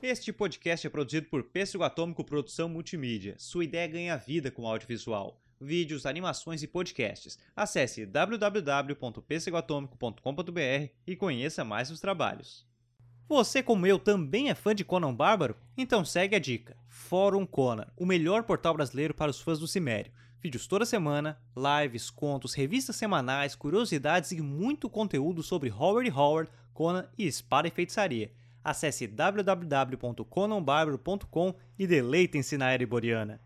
Este podcast é produzido por Pêssego Atômico Produção Multimídia. Sua ideia ganha vida com audiovisual, vídeos, animações e podcasts. Acesse www.pêssegoatômico.com.br e conheça mais os trabalhos. Você, como eu, também é fã de Conan Bárbaro? Então segue a dica. Fórum Conan, o melhor portal brasileiro para os fãs do Cimério. Vídeos toda semana, lives, contos, revistas semanais, curiosidades e muito conteúdo sobre Howard Howard, Conan e espada e feitiçaria. Acesse www.conanbarbaro.com e deleitem-se na era iboriana.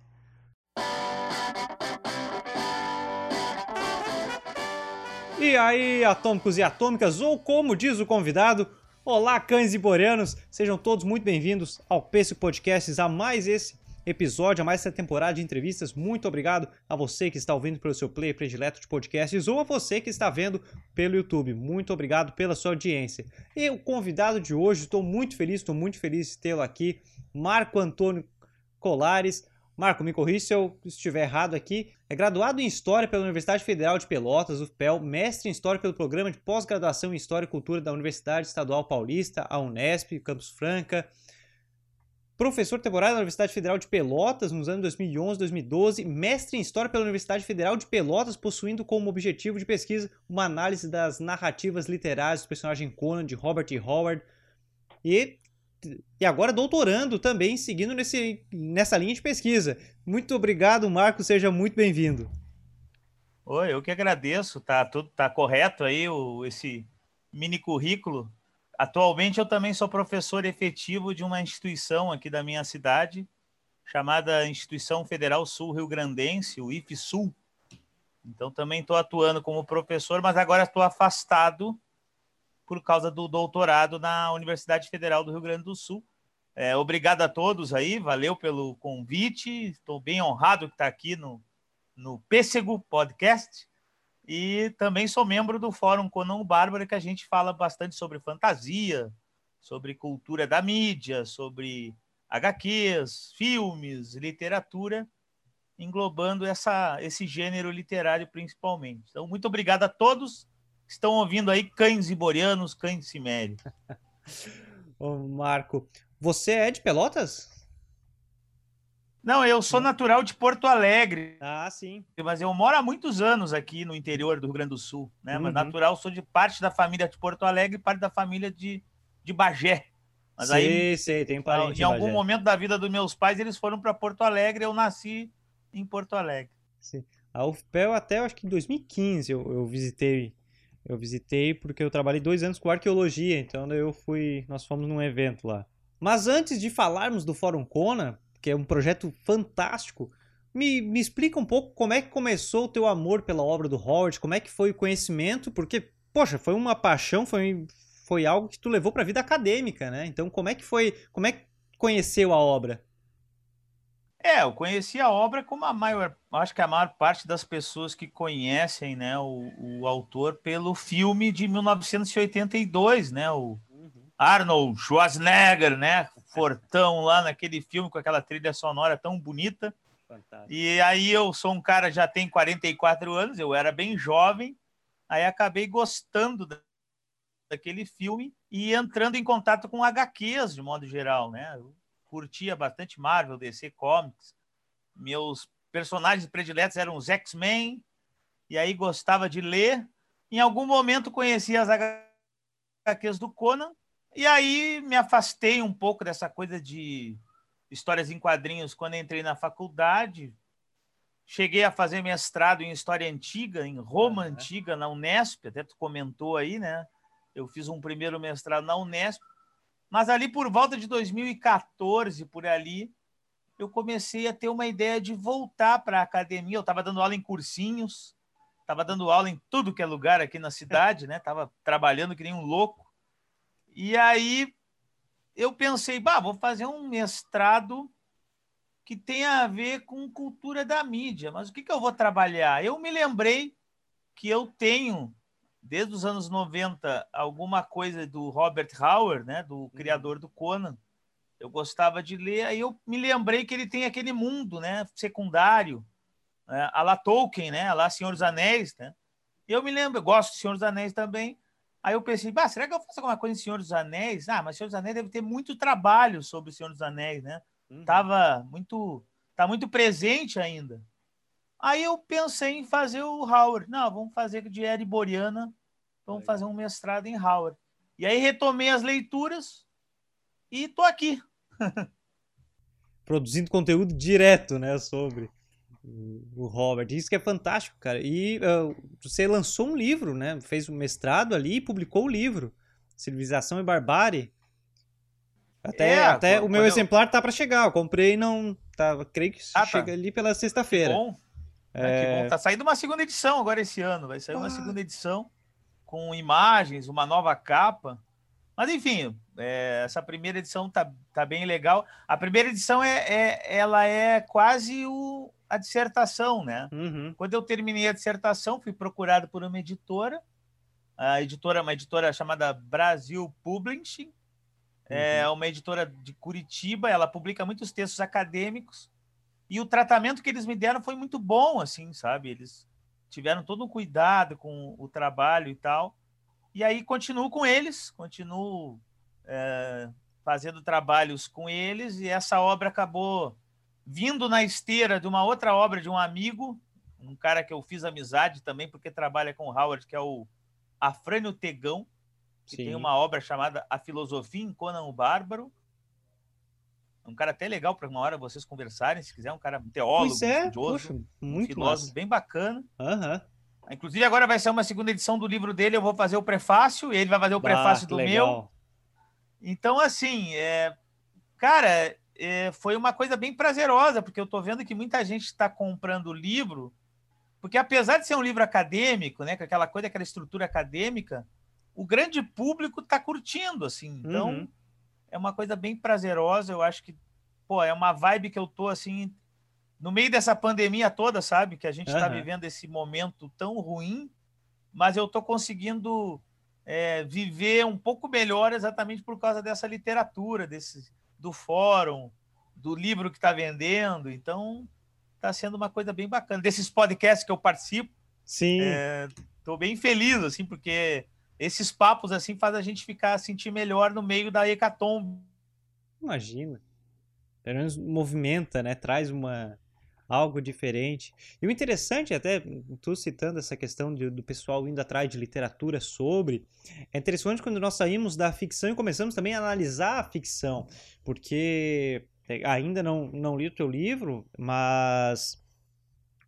E aí, atômicos e atômicas, ou como diz o convidado, olá cães iborianos, sejam todos muito bem-vindos ao Pêssego Podcasts, a mais esse episódio, a mais essa temporada de entrevistas. Muito obrigado a você que está ouvindo pelo seu player predileto de podcasts ou a você que está vendo pelo YouTube. Muito obrigado pela sua audiência. E o convidado de hoje, estou muito feliz, estou muito feliz de tê-lo aqui, Marco Antônio Colares. Marco, me corrija se eu estiver errado aqui. É graduado em História pela Universidade Federal de Pelotas, UFPEL, mestre em História pelo Programa de Pós-Graduação em História e Cultura da Universidade Estadual Paulista, a Unesp, Campus Franca, professor temporário da Universidade Federal de Pelotas nos anos 2011 2012, mestre em História pela Universidade Federal de Pelotas, possuindo como objetivo de pesquisa uma análise das narrativas literárias do personagem Conan de Robert E. Howard. E, e agora doutorando também, seguindo nesse, nessa linha de pesquisa. Muito obrigado, Marco, seja muito bem-vindo. Oi, eu que agradeço, tá tudo tá correto aí o, esse mini currículo Atualmente eu também sou professor efetivo de uma instituição aqui da minha cidade, chamada Instituição Federal Sul Rio Grandense, o IFSUL. Então também estou atuando como professor, mas agora estou afastado por causa do doutorado na Universidade Federal do Rio Grande do Sul. É, obrigado a todos aí, valeu pelo convite, estou bem honrado de estar aqui no, no Pêssego Podcast. E também sou membro do Fórum Conan Bárbara, que a gente fala bastante sobre fantasia, sobre cultura da mídia, sobre HQs, filmes, literatura, englobando essa, esse gênero literário principalmente. Então, muito obrigado a todos que estão ouvindo aí cães iborianos, cães cimério. Ô, Marco, você é de Pelotas? Não, eu sou natural de Porto Alegre. Ah, sim. Mas eu moro há muitos anos aqui no interior do Rio Grande do Sul, né? Uhum. Mas natural, sou de parte da família de Porto Alegre e parte da família de, de Bagé. Mas sim, aí, sim, tem parente Em algum momento da vida dos meus pais, eles foram para Porto Alegre, eu nasci em Porto Alegre. Sim. A UFPEL até, acho que em 2015 eu, eu visitei eu visitei porque eu trabalhei dois anos com arqueologia, então eu fui, nós fomos num evento lá. Mas antes de falarmos do Fórum Kona, que é um projeto fantástico. Me, me explica um pouco como é que começou o teu amor pela obra do Howard, como é que foi o conhecimento, porque, poxa, foi uma paixão, foi, foi algo que tu levou para a vida acadêmica, né? Então, como é que foi, como é que conheceu a obra? É, eu conheci a obra como a maior, acho que a maior parte das pessoas que conhecem, né, o, o autor pelo filme de 1982, né, o uhum. Arnold Schwarzenegger, né, fortão lá naquele filme com aquela trilha sonora tão bonita. Fantástico. E aí eu sou um cara já tem 44 anos, eu era bem jovem, aí acabei gostando daquele filme e entrando em contato com HQs de modo geral, né? Eu curtia bastante Marvel, DC Comics. Meus personagens prediletos eram os X-Men, e aí gostava de ler. Em algum momento conheci as HQs do Conan e aí me afastei um pouco dessa coisa de histórias em quadrinhos quando entrei na faculdade. Cheguei a fazer mestrado em História Antiga, em Roma uhum. Antiga, na Unesp, até tu comentou aí, né? Eu fiz um primeiro mestrado na Unesp, mas ali por volta de 2014, por ali, eu comecei a ter uma ideia de voltar para a academia. Eu estava dando aula em cursinhos, estava dando aula em tudo que é lugar aqui na cidade, né? Estava trabalhando que nem um louco. E aí eu pensei, bah, vou fazer um mestrado que tenha a ver com cultura da mídia. Mas o que, que eu vou trabalhar? Eu me lembrei que eu tenho, desde os anos 90, alguma coisa do Robert Howard, né, do uhum. criador do Conan. Eu gostava de ler, aí eu me lembrei que ele tem aquele mundo né, secundário, né, a la Tolkien, né, a la Senhor dos Anéis. Né? Eu me lembro, eu gosto de Senhor dos Anéis também, Aí eu pensei, bah, será que eu faço alguma coisa em Senhor dos Anéis? Ah, mas Senhor dos Anéis deve ter muito trabalho sobre o Senhor dos Anéis, né? Uhum. Tava muito, tá muito presente ainda. Aí eu pensei em fazer o Howard. Não, vamos fazer de Eri Boreana, vamos fazer um mestrado em Howard. E aí retomei as leituras e tô aqui. Produzindo conteúdo direto, né, sobre o Robert. Isso que é fantástico, cara. E uh, você lançou um livro, né? Fez um mestrado ali e publicou o livro. Civilização e Barbárie. Até, é, até o meu eu... exemplar tá para chegar. Eu comprei e não. Tá, creio que ah, tá. chega tá. ali pela sexta-feira. Bom. É... é... bom. Tá saindo uma segunda edição agora esse ano. Vai sair ah. uma segunda edição com imagens, uma nova capa. Mas enfim, é, essa primeira edição tá, tá bem legal. A primeira edição é, é ela é quase o, a dissertação, né? Uhum. Quando eu terminei a dissertação, fui procurado por uma editora, a editora, uma editora chamada Brasil Publishing, é uhum. uma editora de Curitiba, ela publica muitos textos acadêmicos, e o tratamento que eles me deram foi muito bom, assim, sabe? Eles tiveram todo um cuidado com o trabalho e tal, e aí continuo com eles, continuo é, fazendo trabalhos com eles, e essa obra acabou vindo na esteira de uma outra obra de um amigo, um cara que eu fiz amizade também, porque trabalha com o Howard, que é o Afrânio Tegão, que Sim. tem uma obra chamada A Filosofia em Conan o Bárbaro. Um cara até legal para uma hora vocês conversarem, se quiser, um cara um teólogo, pois é, estudioso, poxa, muito um filósofo massa. bem bacana. Uhum. Inclusive, agora vai ser uma segunda edição do livro dele, eu vou fazer o prefácio, ele vai fazer o prefácio do legal. meu. Então, assim, é... cara, é, foi uma coisa bem prazerosa, porque eu estou vendo que muita gente está comprando o livro, porque apesar de ser um livro acadêmico, né, com aquela coisa, aquela estrutura acadêmica, o grande público está curtindo, assim. Então, uhum. é uma coisa bem prazerosa. Eu acho que, pô, é uma vibe que eu tô assim no meio dessa pandemia toda, sabe, que a gente está uhum. vivendo esse momento tão ruim, mas eu estou conseguindo é, viver um pouco melhor exatamente por causa dessa literatura, desse do fórum, do livro que está vendendo. Então, está sendo uma coisa bem bacana. Desses podcasts que eu participo, sim, estou é, bem feliz, assim, porque esses papos assim faz a gente ficar sentir melhor no meio da hecatombe. Imagina. Pelo menos movimenta, né? Traz uma algo diferente. E o interessante, até tu citando essa questão de, do pessoal indo atrás de literatura sobre, é interessante quando nós saímos da ficção e começamos também a analisar a ficção, porque é, ainda não, não li o teu livro, mas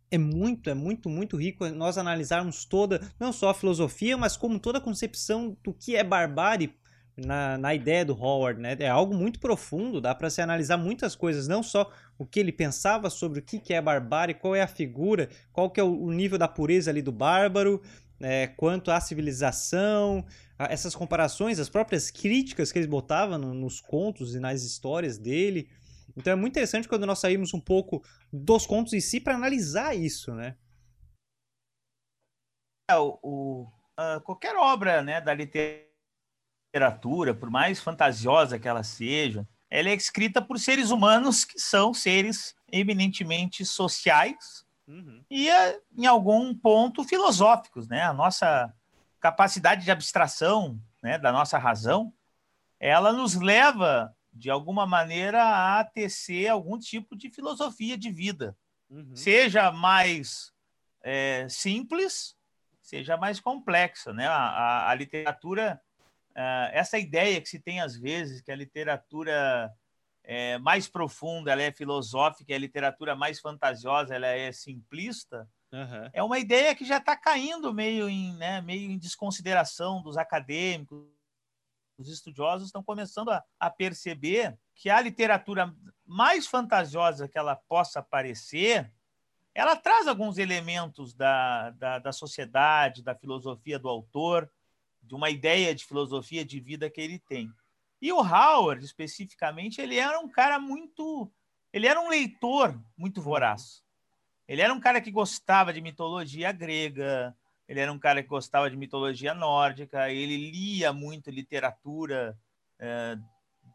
é muito, é muito, muito rico nós analisarmos toda, não só a filosofia, mas como toda a concepção do que é barbárie na, na ideia do Howard, né? É algo muito profundo, dá para se analisar muitas coisas, não só o que ele pensava sobre o que é barbárie, qual é a figura, qual que é o nível da pureza ali do bárbaro, é, quanto à civilização, essas comparações, as próprias críticas que ele botava no, nos contos e nas histórias dele. Então é muito interessante quando nós saímos um pouco dos contos em si para analisar isso, né? É, o, o uh, qualquer obra né, da literatura literatura, por mais fantasiosa que ela seja, ela é escrita por seres humanos que são seres eminentemente sociais uhum. e, eh, em algum ponto, filosóficos. Né? A nossa capacidade de abstração né, da nossa razão, ela nos leva, de alguma maneira, a tecer algum tipo de filosofia de vida. Uhum. Seja mais é, simples, seja mais complexa. Né? A, a, a literatura uh, essa ideia que se tem às vezes que a literatura é mais profunda, ela é filosófica, a literatura mais fantasiosa, ela é simplista, uhum. é uma ideia que já está caindo meio em, né, meio em desconsideração dos acadêmicos, os estudiosos estão começando a, a perceber que a literatura mais fantasiosa que ela possa parecer, ela traz alguns elementos da, da, da sociedade, da filosofia do autor, de uma ideia de filosofia de vida que ele tem. E o Howard, especificamente, ele era um cara muito. Ele era um leitor muito voraz. Ele era um cara que gostava de mitologia grega, ele era um cara que gostava de mitologia nórdica, ele lia muito literatura, é,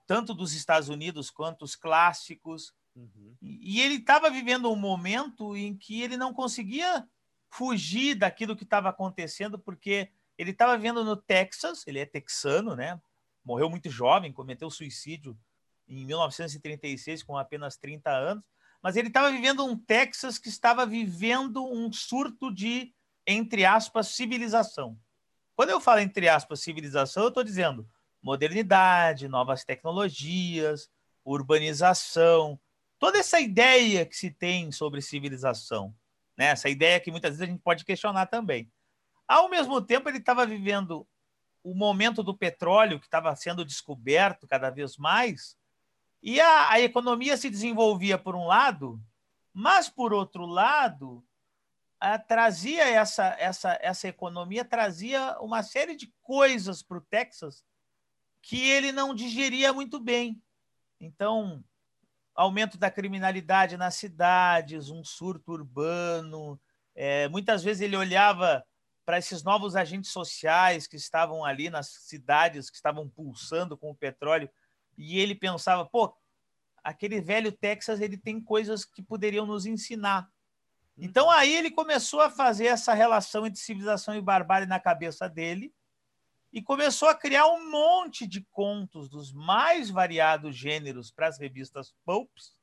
tanto dos Estados Unidos quanto os clássicos. Uhum. E ele estava vivendo um momento em que ele não conseguia fugir daquilo que estava acontecendo, porque Ele estava vivendo no Texas, ele é texano, né? Morreu muito jovem, cometeu suicídio em 1936 com apenas 30 anos, mas ele estava vivendo um Texas que estava vivendo um surto de entre aspas civilização. Quando eu falo entre aspas civilização, eu estou dizendo modernidade, novas tecnologias, urbanização, toda essa ideia que se tem sobre civilização, né? essa ideia que muitas vezes a gente pode questionar também. Ao mesmo tempo, ele estava vivendo o momento do petróleo que estava sendo descoberto cada vez mais, e a, a economia se desenvolvia por um lado, mas por outro lado, a, trazia essa, essa, essa economia trazia uma série de coisas para o Texas que ele não digeria muito bem. Então, aumento da criminalidade nas cidades, um surto urbano. É, muitas vezes ele olhava para esses novos agentes sociais que estavam ali nas cidades, que estavam pulsando com o petróleo, e ele pensava, pô, aquele velho Texas ele tem coisas que poderiam nos ensinar. Então uhum. aí ele começou a fazer essa relação entre civilização e barbárie na cabeça dele e começou a criar um monte de contos dos mais variados gêneros para as revistas pulps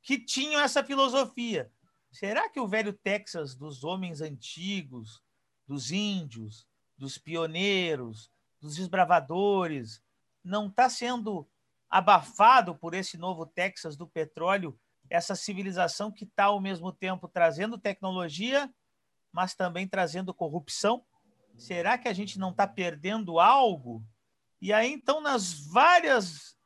que tinham essa filosofia. Será que o velho Texas dos homens antigos, dos índios, dos pioneiros, dos desbravadores, não está sendo abafado por esse novo Texas do petróleo, essa civilização que está ao mesmo tempo trazendo tecnologia, mas também trazendo corrupção? Será que a gente não está perdendo algo? E aí, então, nas várias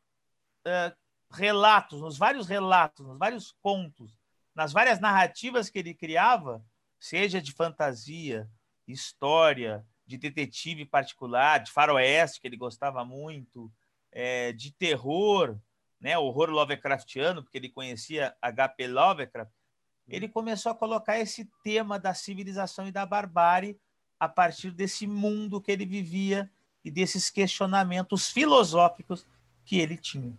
uh, relatos, nos vários relatos, nos vários contos, nas várias narrativas que ele criava, seja de fantasia, história, de detetive particular, de faroeste, que ele gostava muito, é, de terror, né, horror Lovecraftiano, porque ele conhecia H.P. Lovecraft, ele começou a colocar esse tema da civilização e da barbárie a partir desse mundo que ele vivia e desses questionamentos filosóficos que ele tinha.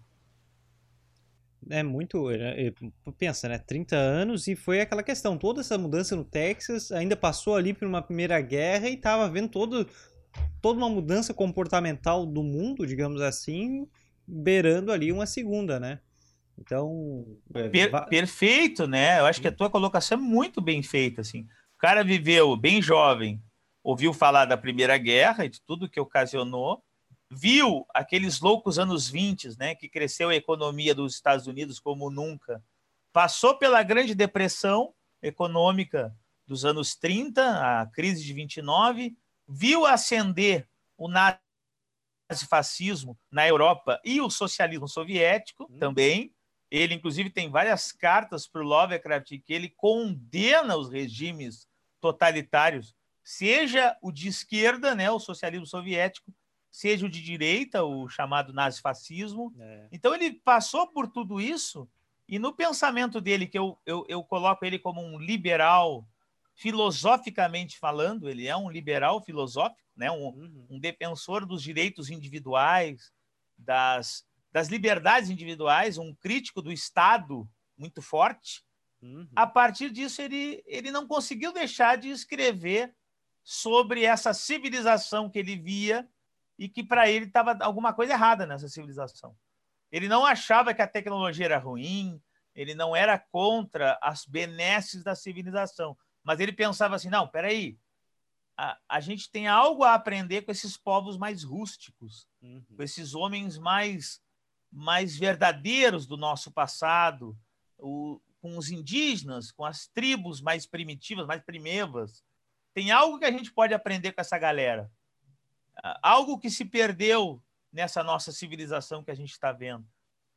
É muito. É, é, pensa, né? 30 anos e foi aquela questão. Toda essa mudança no Texas ainda passou ali por uma primeira guerra e estava vendo todo, toda uma mudança comportamental do mundo, digamos assim, beirando ali uma segunda, né? Então. É, per perfeito, né? Eu acho que a tua colocação é muito bem feita. Assim. O cara viveu bem jovem, ouviu falar da Primeira Guerra e de tudo que ocasionou, viu aqueles loucos anos 20, né, que cresceu a economia dos Estados Unidos como nunca, passou pela Grande Depressão econômica dos anos 30, a crise de 29, viu ascender o nazifascismo na Europa e o socialismo soviético hum. também. Ele, inclusive, tem várias cartas para o Lovecraft que ele condena os regimes totalitários seja o de esquerda, né, o socialismo soviético, seja o de direita, o chamado nazifascismo. É. Então ele passou por tudo isso e no pensamento dele, que eu, eu, eu coloco ele como um liberal, filosoficamente falando, ele é um liberal filosófico, né, um, uhum. um defensor dos direitos individuais, das, das liberdades individuais, um crítico do Estado muito forte. Uhum. A partir disso, ele, ele não conseguiu deixar de escrever sobre essa civilização que ele via e que para ele estava alguma coisa errada nessa civilização. Ele não achava que a tecnologia era ruim, ele não era contra as benesses da civilização, mas ele pensava assim: não, peraí, a, a gente tem algo a aprender com esses povos mais rústicos, uhum. com esses homens mais, mais verdadeiros do nosso passado, o, com os indígenas, com as tribos mais primitivas, mais primevas tem algo que a gente pode aprender com essa galera. Algo que se perdeu nessa nossa civilização que a gente está vendo.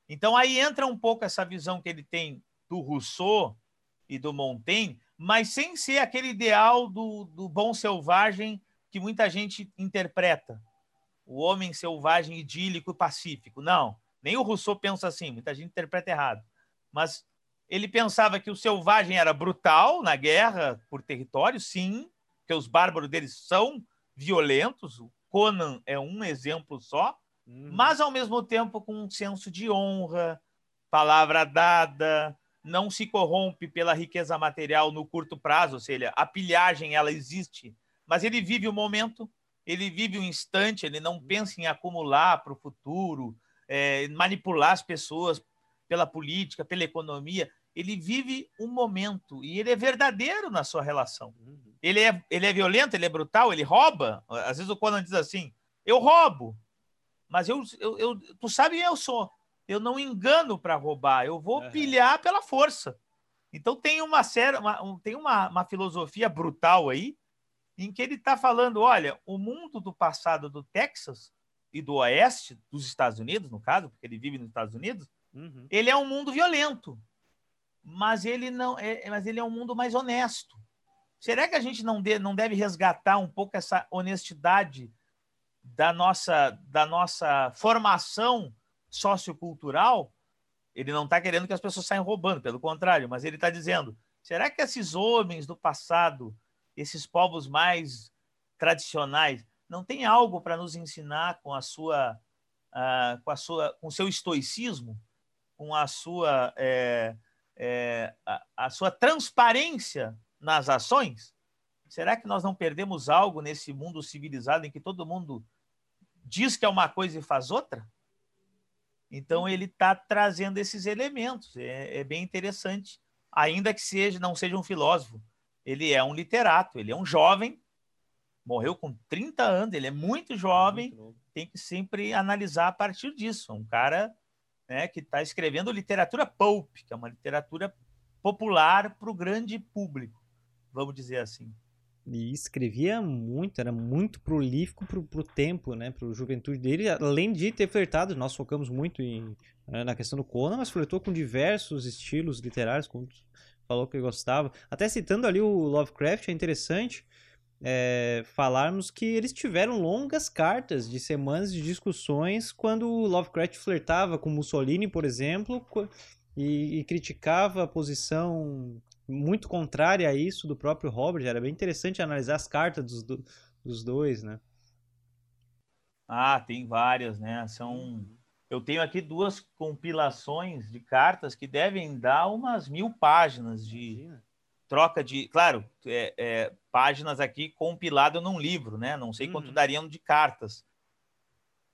Então aí entra um pouco essa visão que ele tem do Rousseau e do Montaigne, mas sem ser aquele ideal do, do bom selvagem que muita gente interpreta. O homem selvagem idílico e pacífico. Não, nem o Rousseau pensa assim, muita gente interpreta errado. Mas ele pensava que o selvagem era brutal na guerra por território, sim, porque os bárbaros deles são violentos. O Conan é um exemplo só, uhum. mas ao mesmo tempo com um senso de honra, palavra dada, não se corrompe pela riqueza material no curto prazo, ou seja, a pilhagem ela existe, mas ele vive o momento, ele vive um instante, ele não pensa em acumular para o futuro, é, manipular as pessoas pela política, pela economia. Ele vive um momento e ele é verdadeiro na sua relação. Uhum. Ele é, ele é violento, ele é brutal, ele rouba. Às vezes o Conan diz assim: eu roubo, mas eu, eu, eu tu sabe quem eu sou. Eu não engano para roubar, eu vou uhum. pilhar pela força. Então tem uma série, uma, um, tem uma, uma filosofia brutal aí, em que ele está falando: olha, o mundo do passado do Texas e do oeste dos Estados Unidos, no caso, porque ele vive nos Estados Unidos, uhum. ele é um mundo violento, mas ele não é, mas ele é um mundo mais honesto. Será que a gente não, de, não deve resgatar um pouco essa honestidade da nossa, da nossa formação sociocultural? Ele não está querendo que as pessoas saiam roubando, pelo contrário, mas ele está dizendo: será que esses homens do passado, esses povos mais tradicionais, não tem algo para nos ensinar com a sua, uh, com a sua, com seu estoicismo, com a sua, é, é, a, a sua transparência nas ações? Será que nós não perdemos algo nesse mundo civilizado em que todo mundo diz que é uma coisa e faz outra? Então ele está trazendo esses elementos. É, é, bem interessante, ainda que seja não seja um filósofo. Ele é um literato, ele é um jovem, morreu com 30 anos, ele é muito jovem, muito tem que sempre analisar a partir disso. Um cara né, que está escrevendo literatura pulp, que é uma literatura popular para o grande público vamos dizer assim. E escrevia muito, era muito prolífico pro, pro tempo, né? Pro juventude dele, além de ter flertado, nós focamos muito em, né, na questão do Conan, mas flertou com diversos estilos literários, como falou que gostava. Até citando ali o Lovecraft, é interessante é, falarmos que eles tiveram longas cartas de semanas de discussões quando o Lovecraft flertava com Mussolini, por exemplo, e, e criticava a posição muito contrária a isso do próprio Robert. Era bem interessante analisar as cartas dos, do, dos dois, né? Ah, tem várias, né? São. Eu tenho aqui duas compilações de cartas que devem dar umas mil páginas de Imagina. Troca de. Claro, é, é, páginas aqui compilado num livro, né? Não sei uhum. quanto dariam de cartas.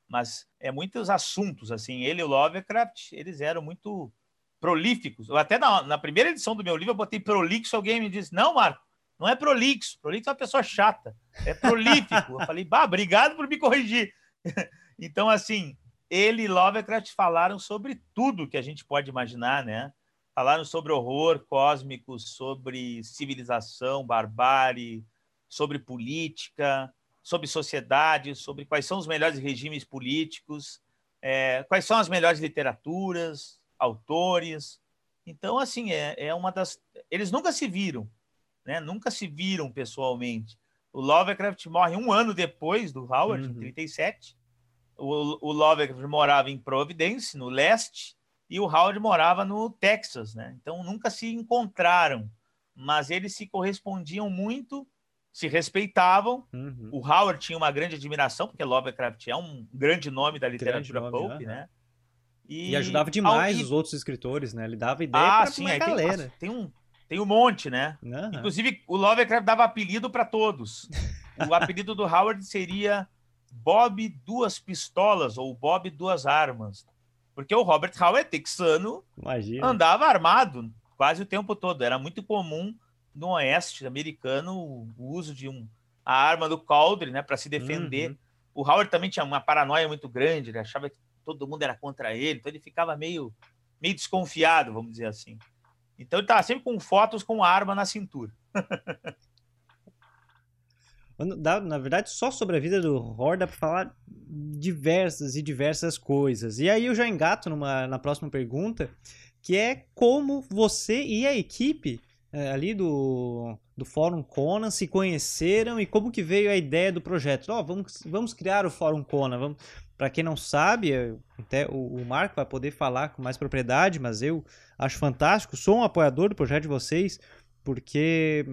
Mas é muitos assuntos, assim. Ele e o Lovecraft, eles eram muito prolíficos. Eu até na, na, primeira edição do meu livro eu botei prolixo, alguém me disse: "Não, Marco, não é prolixo. Prolixo é uma pessoa chata. É prolífico". eu falei: "Bah, obrigado por me corrigir". então assim, ele e Lovecraft falaram sobre tudo que a gente pode imaginar, né? Falaram sobre horror cósmico, sobre civilização, barbárie, sobre política, sobre sociedade, sobre quais são os melhores regimes políticos, é, quais são as melhores literaturas, autores. Então, assim, é, é uma das. Eles nunca se viram, né? Nunca se viram pessoalmente. O Lovecraft morre um ano depois do Howard, uhum. em 37. O, o Lovecraft morava em Providence, no leste, e o Howard morava no Texas, né? Então nunca se encontraram, mas eles se correspondiam muito, se respeitavam. Uhum. O Howard tinha uma grande admiração, porque Lovecraft é um grande nome da literatura nome, pulp, né? E, e ajudava demais os outros escritores, né? Ele dava ideia ah, sim, uma galera. Tem, tem, um, tem um monte, né? Uhum. Inclusive, o Lovecraft dava apelido para todos. O apelido do Howard seria Bob Duas Pistolas ou Bob Duas Armas. Porque o Robert Howard, texano, Imagina. andava armado quase o tempo todo. Era muito comum no oeste americano o uso de um, a arma do coldre né, para se defender. Uhum. O Howard também tinha uma paranoia muito grande, ele achava que todo mundo era contra ele, então ele ficava meio, meio desconfiado, vamos dizer assim. Então ele estava sempre com fotos com arma na cintura. Na verdade, só sobre a vida do Hor dá para falar diversas e diversas coisas. E aí eu já engato numa, na próxima pergunta, que é como você e a equipe é, ali do, do Fórum Conan se conheceram e como que veio a ideia do projeto. Ó, oh, vamos, vamos criar o Fórum Conan, vamos, para quem não sabe, até o, o Marco vai poder falar com mais propriedade, mas eu acho fantástico, sou um apoiador do projeto de vocês, porque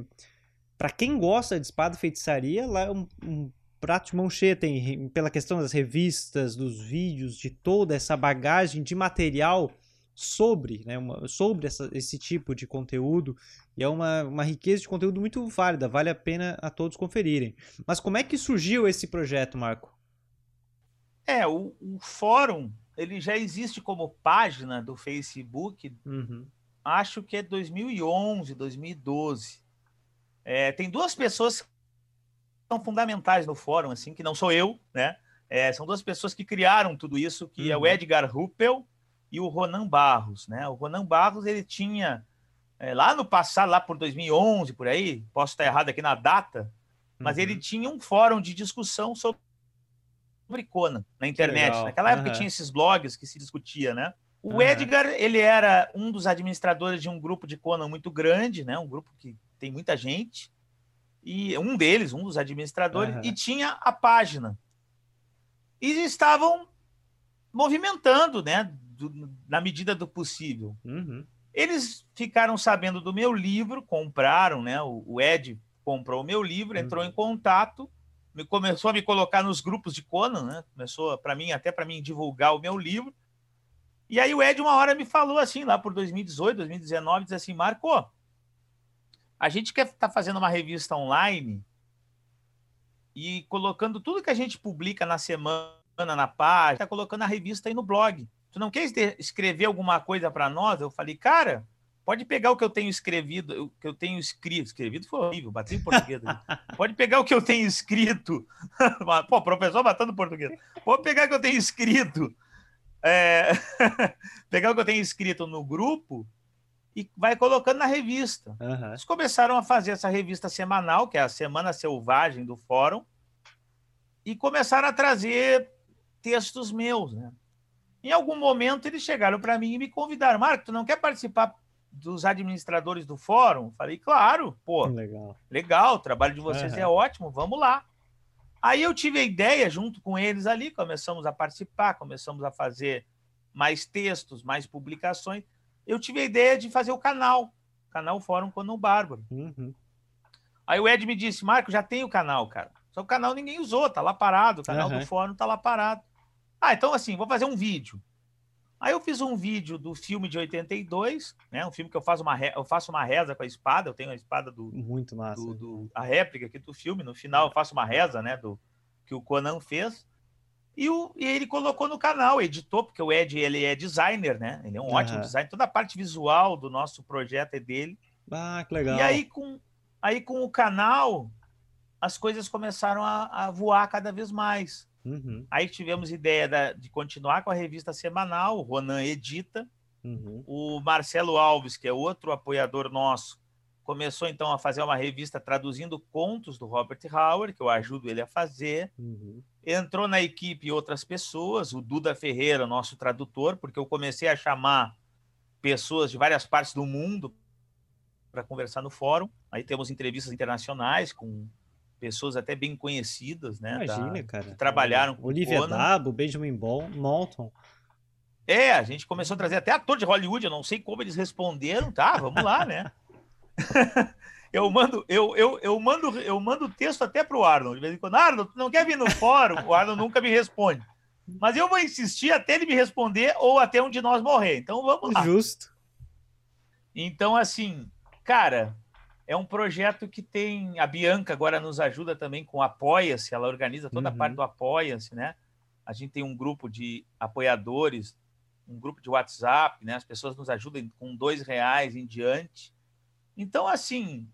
para quem gosta de espada e feitiçaria, lá é um, um prato de mão cheia, tem pela questão das revistas, dos vídeos, de toda essa bagagem de material sobre, né, uma, sobre essa, esse tipo de conteúdo e é uma, uma riqueza de conteúdo muito válida, vale a pena a todos conferirem. Mas como é que surgiu esse projeto, Marco? É, o, o fórum ele já existe como página do Facebook, uhum. acho que é 2011, 2012. É, tem duas pessoas que são fundamentais no fórum, assim, que não sou eu, né? É, são duas pessoas que criaram tudo isso, que uhum. é o uhum. Edgar Ruppel e o Ronan Barros, né? O Ronan Barros ele tinha é, lá no passado, lá por 2011, por aí, posso estar errado aqui na data, mas uhum. ele tinha um fórum de discussão sobre Conan na internet. Naquela época uhum. tinha esses blogs que se discutia, né? O. Edgar, ele era um dos administradores de um grupo de Conan muito grande, né? Um grupo que tem muita gente. E um deles, um dos administradores, e tinha a página. E estavam movimentando, né? Do, na medida do possível. Uhum. Eles ficaram sabendo do meu livro, compraram, né? O, o Ed comprou o meu livro, entrou uhum. em contato, me, começou a me colocar nos grupos de Conan, né? Começou para mim, até para mim divulgar o meu livro. E aí o Ed uma hora me falou assim, lá por 2018, 2019, diz assim, Marco, a gente quer estar tá fazendo uma revista online e colocando tudo que a gente publica na semana na página, tá colocando a revista aí no blog tu não quer escrever alguma coisa para nós? Eu falei, cara, pode pegar o que eu tenho escrevido, o que eu tenho escrito. Escrevido foi horrível, bati em português. pode pegar o que eu tenho escrito. Pô, professor batendo português. Pode pegar o que eu tenho escrito. É... pegar o que eu tenho escrito no grupo e vai colocando na revista. Uhum. Eles começaram a fazer essa revista semanal, que é a Semana Selvagem do Fórum, e começaram a trazer textos meus, né? Em algum momento eles chegaram para mim e me convidaram. Marco, tu não quer participar dos administradores do fórum? Falei, claro, pô. Legal. Legal, o trabalho de vocês uhum. é ótimo, vamos lá. Aí eu tive a ideia, junto com eles ali, começamos a participar, começamos a fazer mais textos, mais publicações. Eu tive a ideia de fazer o canal, canal Fórum Conan Bárbaro. Uhum. Aí o Ed me disse, Marco, já tem o canal, cara. Só que o canal ninguém usou, tá lá parado, o canal uhum. do Fórum tá lá parado. Ah, então assim, vou fazer um vídeo. Aí eu fiz um vídeo do filme de 82, né? Um filme que eu faço uma, re... eu faço uma reza com a espada, eu tenho a espada do. Muito massa. Do, do... a réplica aqui do filme. No final eu faço uma reza, né? Do que o Conan fez. E, o... e ele colocou no canal, editou, porque o Ed ele é designer, né? Ele é um uhum. ótimo designer. Toda a parte visual do nosso projeto é dele. Ah, que legal. E aí com, aí, com o canal, as coisas começaram a, a voar cada vez mais. Uhum. Aí tivemos ideia da, de continuar com a revista semanal, o Ronan edita. Uhum. O Marcelo Alves, que é outro apoiador nosso, começou então a fazer uma revista traduzindo contos do Robert Howard, que eu ajudo ele a fazer. Uhum. Entrou na equipe outras pessoas, o Duda Ferreira, nosso tradutor, porque eu comecei a chamar pessoas de várias partes do mundo para conversar no fórum. Aí temos entrevistas internacionais com pessoas até bem conhecidas, né? Imagina, da, cara. Que trabalharam com Olivia Dabo, Benjamin Moulton. É, a gente começou a trazer até ator de Hollywood, eu não sei como eles responderam, tá? Vamos lá, né? eu mando, eu, eu, eu mando, eu mando texto até pro Arnold, de vez em quando, Arnold, não quer vir no fórum? O Arnold nunca me responde. Mas eu vou insistir até ele me responder ou até um de nós morrer. Então vamos lá. Justo. Então, assim, cara, é um projeto que tem. A Bianca agora nos ajuda também com Apoia-se, ela organiza toda uhum. a parte do Apoia-se, né? A gente tem um grupo de apoiadores, um grupo de WhatsApp, né? As pessoas nos ajudam com dois reais em diante. Então, assim,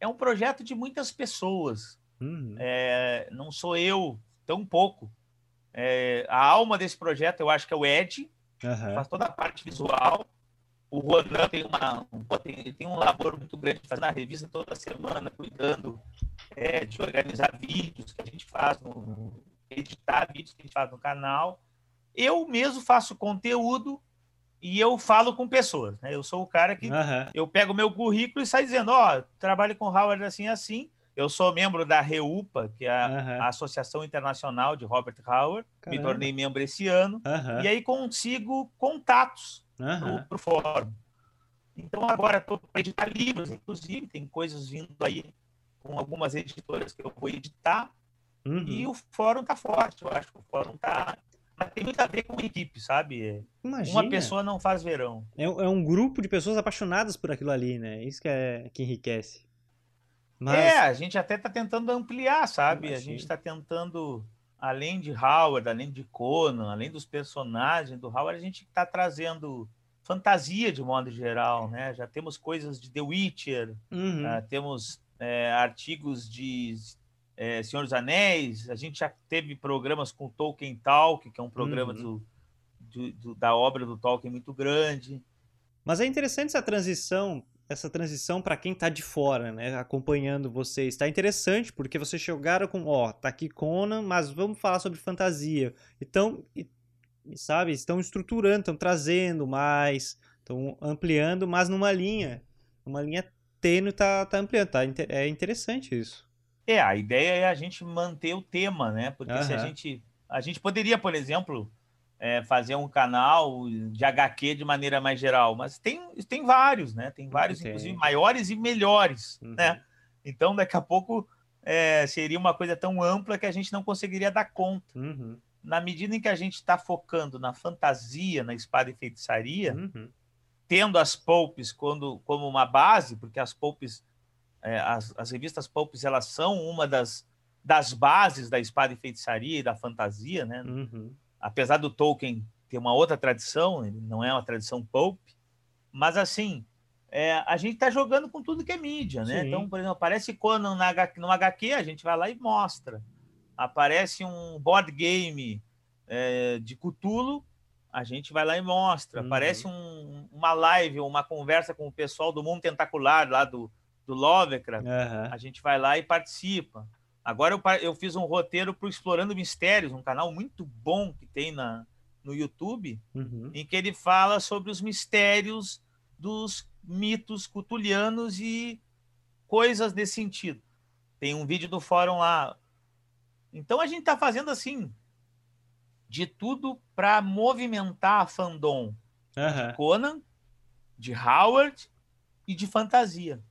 é um projeto de muitas pessoas. Uhum. É, não sou eu, tão pouco. É, a alma desse projeto, eu acho que é o Ed, uhum. faz toda a parte visual o Ronan tem, uma, um, tem, tem um labor muito grande de fazer na revista toda semana, cuidando é, de organizar vídeos que a gente faz, no, editar vídeos que a gente faz no canal. Eu mesmo faço conteúdo e eu falo com pessoas. Né? Eu sou o cara que uhum. eu pego meu currículo e sai dizendo, ó, oh, trabalho com Howard assim assim. Eu sou membro da REUPA, que é a, uhum. a Associação Internacional de Robert Howard. Caramba. Me tornei membro esse ano. Uhum. E aí consigo contatos uhum. para o fórum. Então, agora estou para editar livros, inclusive, tem coisas vindo aí com algumas editoras que eu vou editar. Uhum. E o fórum está forte, eu acho que o fórum está mas tem muito a ver com equipe, sabe? Imagina. Uma pessoa não faz verão. É, é, um grupo de pessoas apaixonadas por aquilo ali, né? Isso que, é, que enriquece. Mas... É, a gente até tá tentando ampliar, sabe? Imagina. A gente tá tentando, além de Howard, além de Conan, além dos personagens do Howard, a gente tá trazendo fantasia de modo geral, né? Já temos coisas de The Witcher, uhum. uh, temos é, artigos de é, Senhor dos Anéis, a gente já teve programas com Tolkien Talk, que é um programa uhum. do, do, do, da obra do Tolkien muito grande. Mas é interessante essa transição, essa transição para quem está de fora, né, acompanhando vocês. Está interessante porque vocês chegaram com, ó, tá aqui Conan, mas vamos falar sobre fantasia. Então, e, sabe, estão estruturando, estão trazendo mais, estão ampliando, mas numa linha, uma linha tênue tá, tá ampliando, tá, é interessante isso. É, a ideia é a gente manter o tema, né? Porque uhum. se a gente. A gente poderia, por exemplo, é, fazer um canal de HQ de maneira mais geral, mas tem, tem vários, né? Tem vários, okay. inclusive, maiores e melhores, uhum. né? Então, daqui a pouco é, seria uma coisa tão ampla que a gente não conseguiria dar conta. Uhum. Na medida em que a gente está focando na fantasia, na espada e feitiçaria, uhum. tendo as poupes quando, como uma base, porque as poupes é, as, as, revistas pulps elas são uma das, das bases da espada e feitiçaria e da fantasia, né? Uhum. Apesar do Tolkien ter uma outra tradição, ele não é uma tradição pulp, mas assim, é, a gente está jogando com tudo que é mídia, né? Sim. Então, por exemplo, aparece Conan na HQ, no HQ, a gente vai lá e mostra. Aparece um board game é, de Cthulhu, a gente vai lá e mostra. Uhum. Aparece um, uma live ou uma conversa com o pessoal do Mundo Tentacular, lá do, do Lovecraft, uhum. a gente vai lá e participa. Agora eu, eu fiz um roteiro para Explorando Mistérios, um canal muito bom que tem na, no YouTube, uhum. em que ele fala sobre os mistérios dos mitos cutulianos e coisas nesse sentido. Tem um vídeo do fórum lá. Então a gente está fazendo assim de tudo para movimentar a fandom uhum. de Conan, de Howard e de fantasia.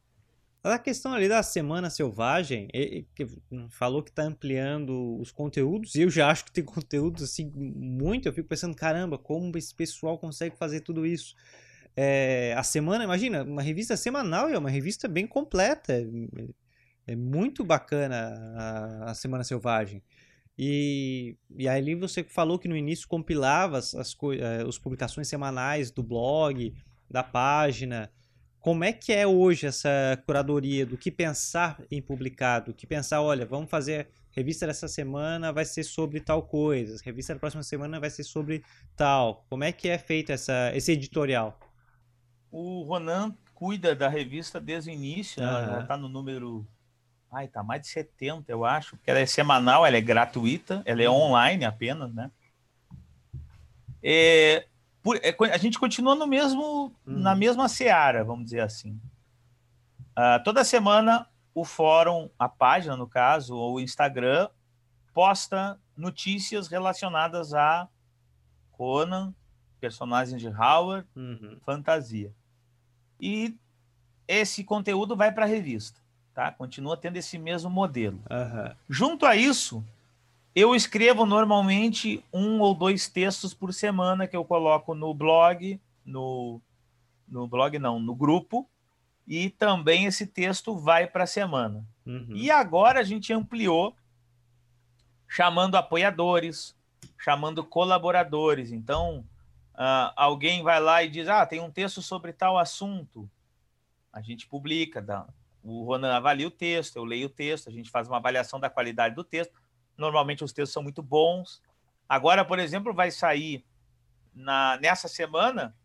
A questão ali da Semana Selvagem, que falou que está ampliando os conteúdos, e eu já acho que tem conteúdos assim muito. Eu fico pensando, caramba, como esse pessoal consegue fazer tudo isso? É, a semana, imagina, uma revista semanal é uma revista bem completa. É, é muito bacana a, a, Semana Selvagem. E, e aí você falou que no início compilava as, as, as eh, publicações semanais do blog, da página. Como é que é hoje essa curadoria do que pensar em publicado? Que pensar, olha, vamos fazer revista dessa semana vai ser sobre tal coisa, revista da próxima semana vai ser sobre tal. Como é que é feito essa, esse editorial? O Ronan cuida da revista desde o início, uhum. ela está no número. Ai, tá mais de 70, eu acho, porque ela é semanal, ela é gratuita, ela é uhum. online apenas, né? É, é, a gente continua no mesmo, uhum. na mesma seara, vamos dizer assim. Uh, toda semana o fórum, a página no caso, ou o Instagram, posta notícias relacionadas a Conan, personagens de Howard, uhum. fantasia. E esse conteúdo vai para a revista, tá? Continua tendo esse mesmo modelo. Uhum. Junto a isso, eu escrevo normalmente um ou dois textos por semana que eu coloco no blog, no, no blog não, no grupo, e também esse texto vai para a semana. Uhum. E agora a gente ampliou, chamando apoiadores, chamando colaboradores. Então, uh, alguém vai lá e diz: Ah, tem um texto sobre tal assunto. A gente publica, dá, o Ronan avalia o texto, eu leio o texto, a gente faz uma avaliação da qualidade do texto Normalmente os textos são muito bons. Agora, por exemplo, vai sair na, nessa semana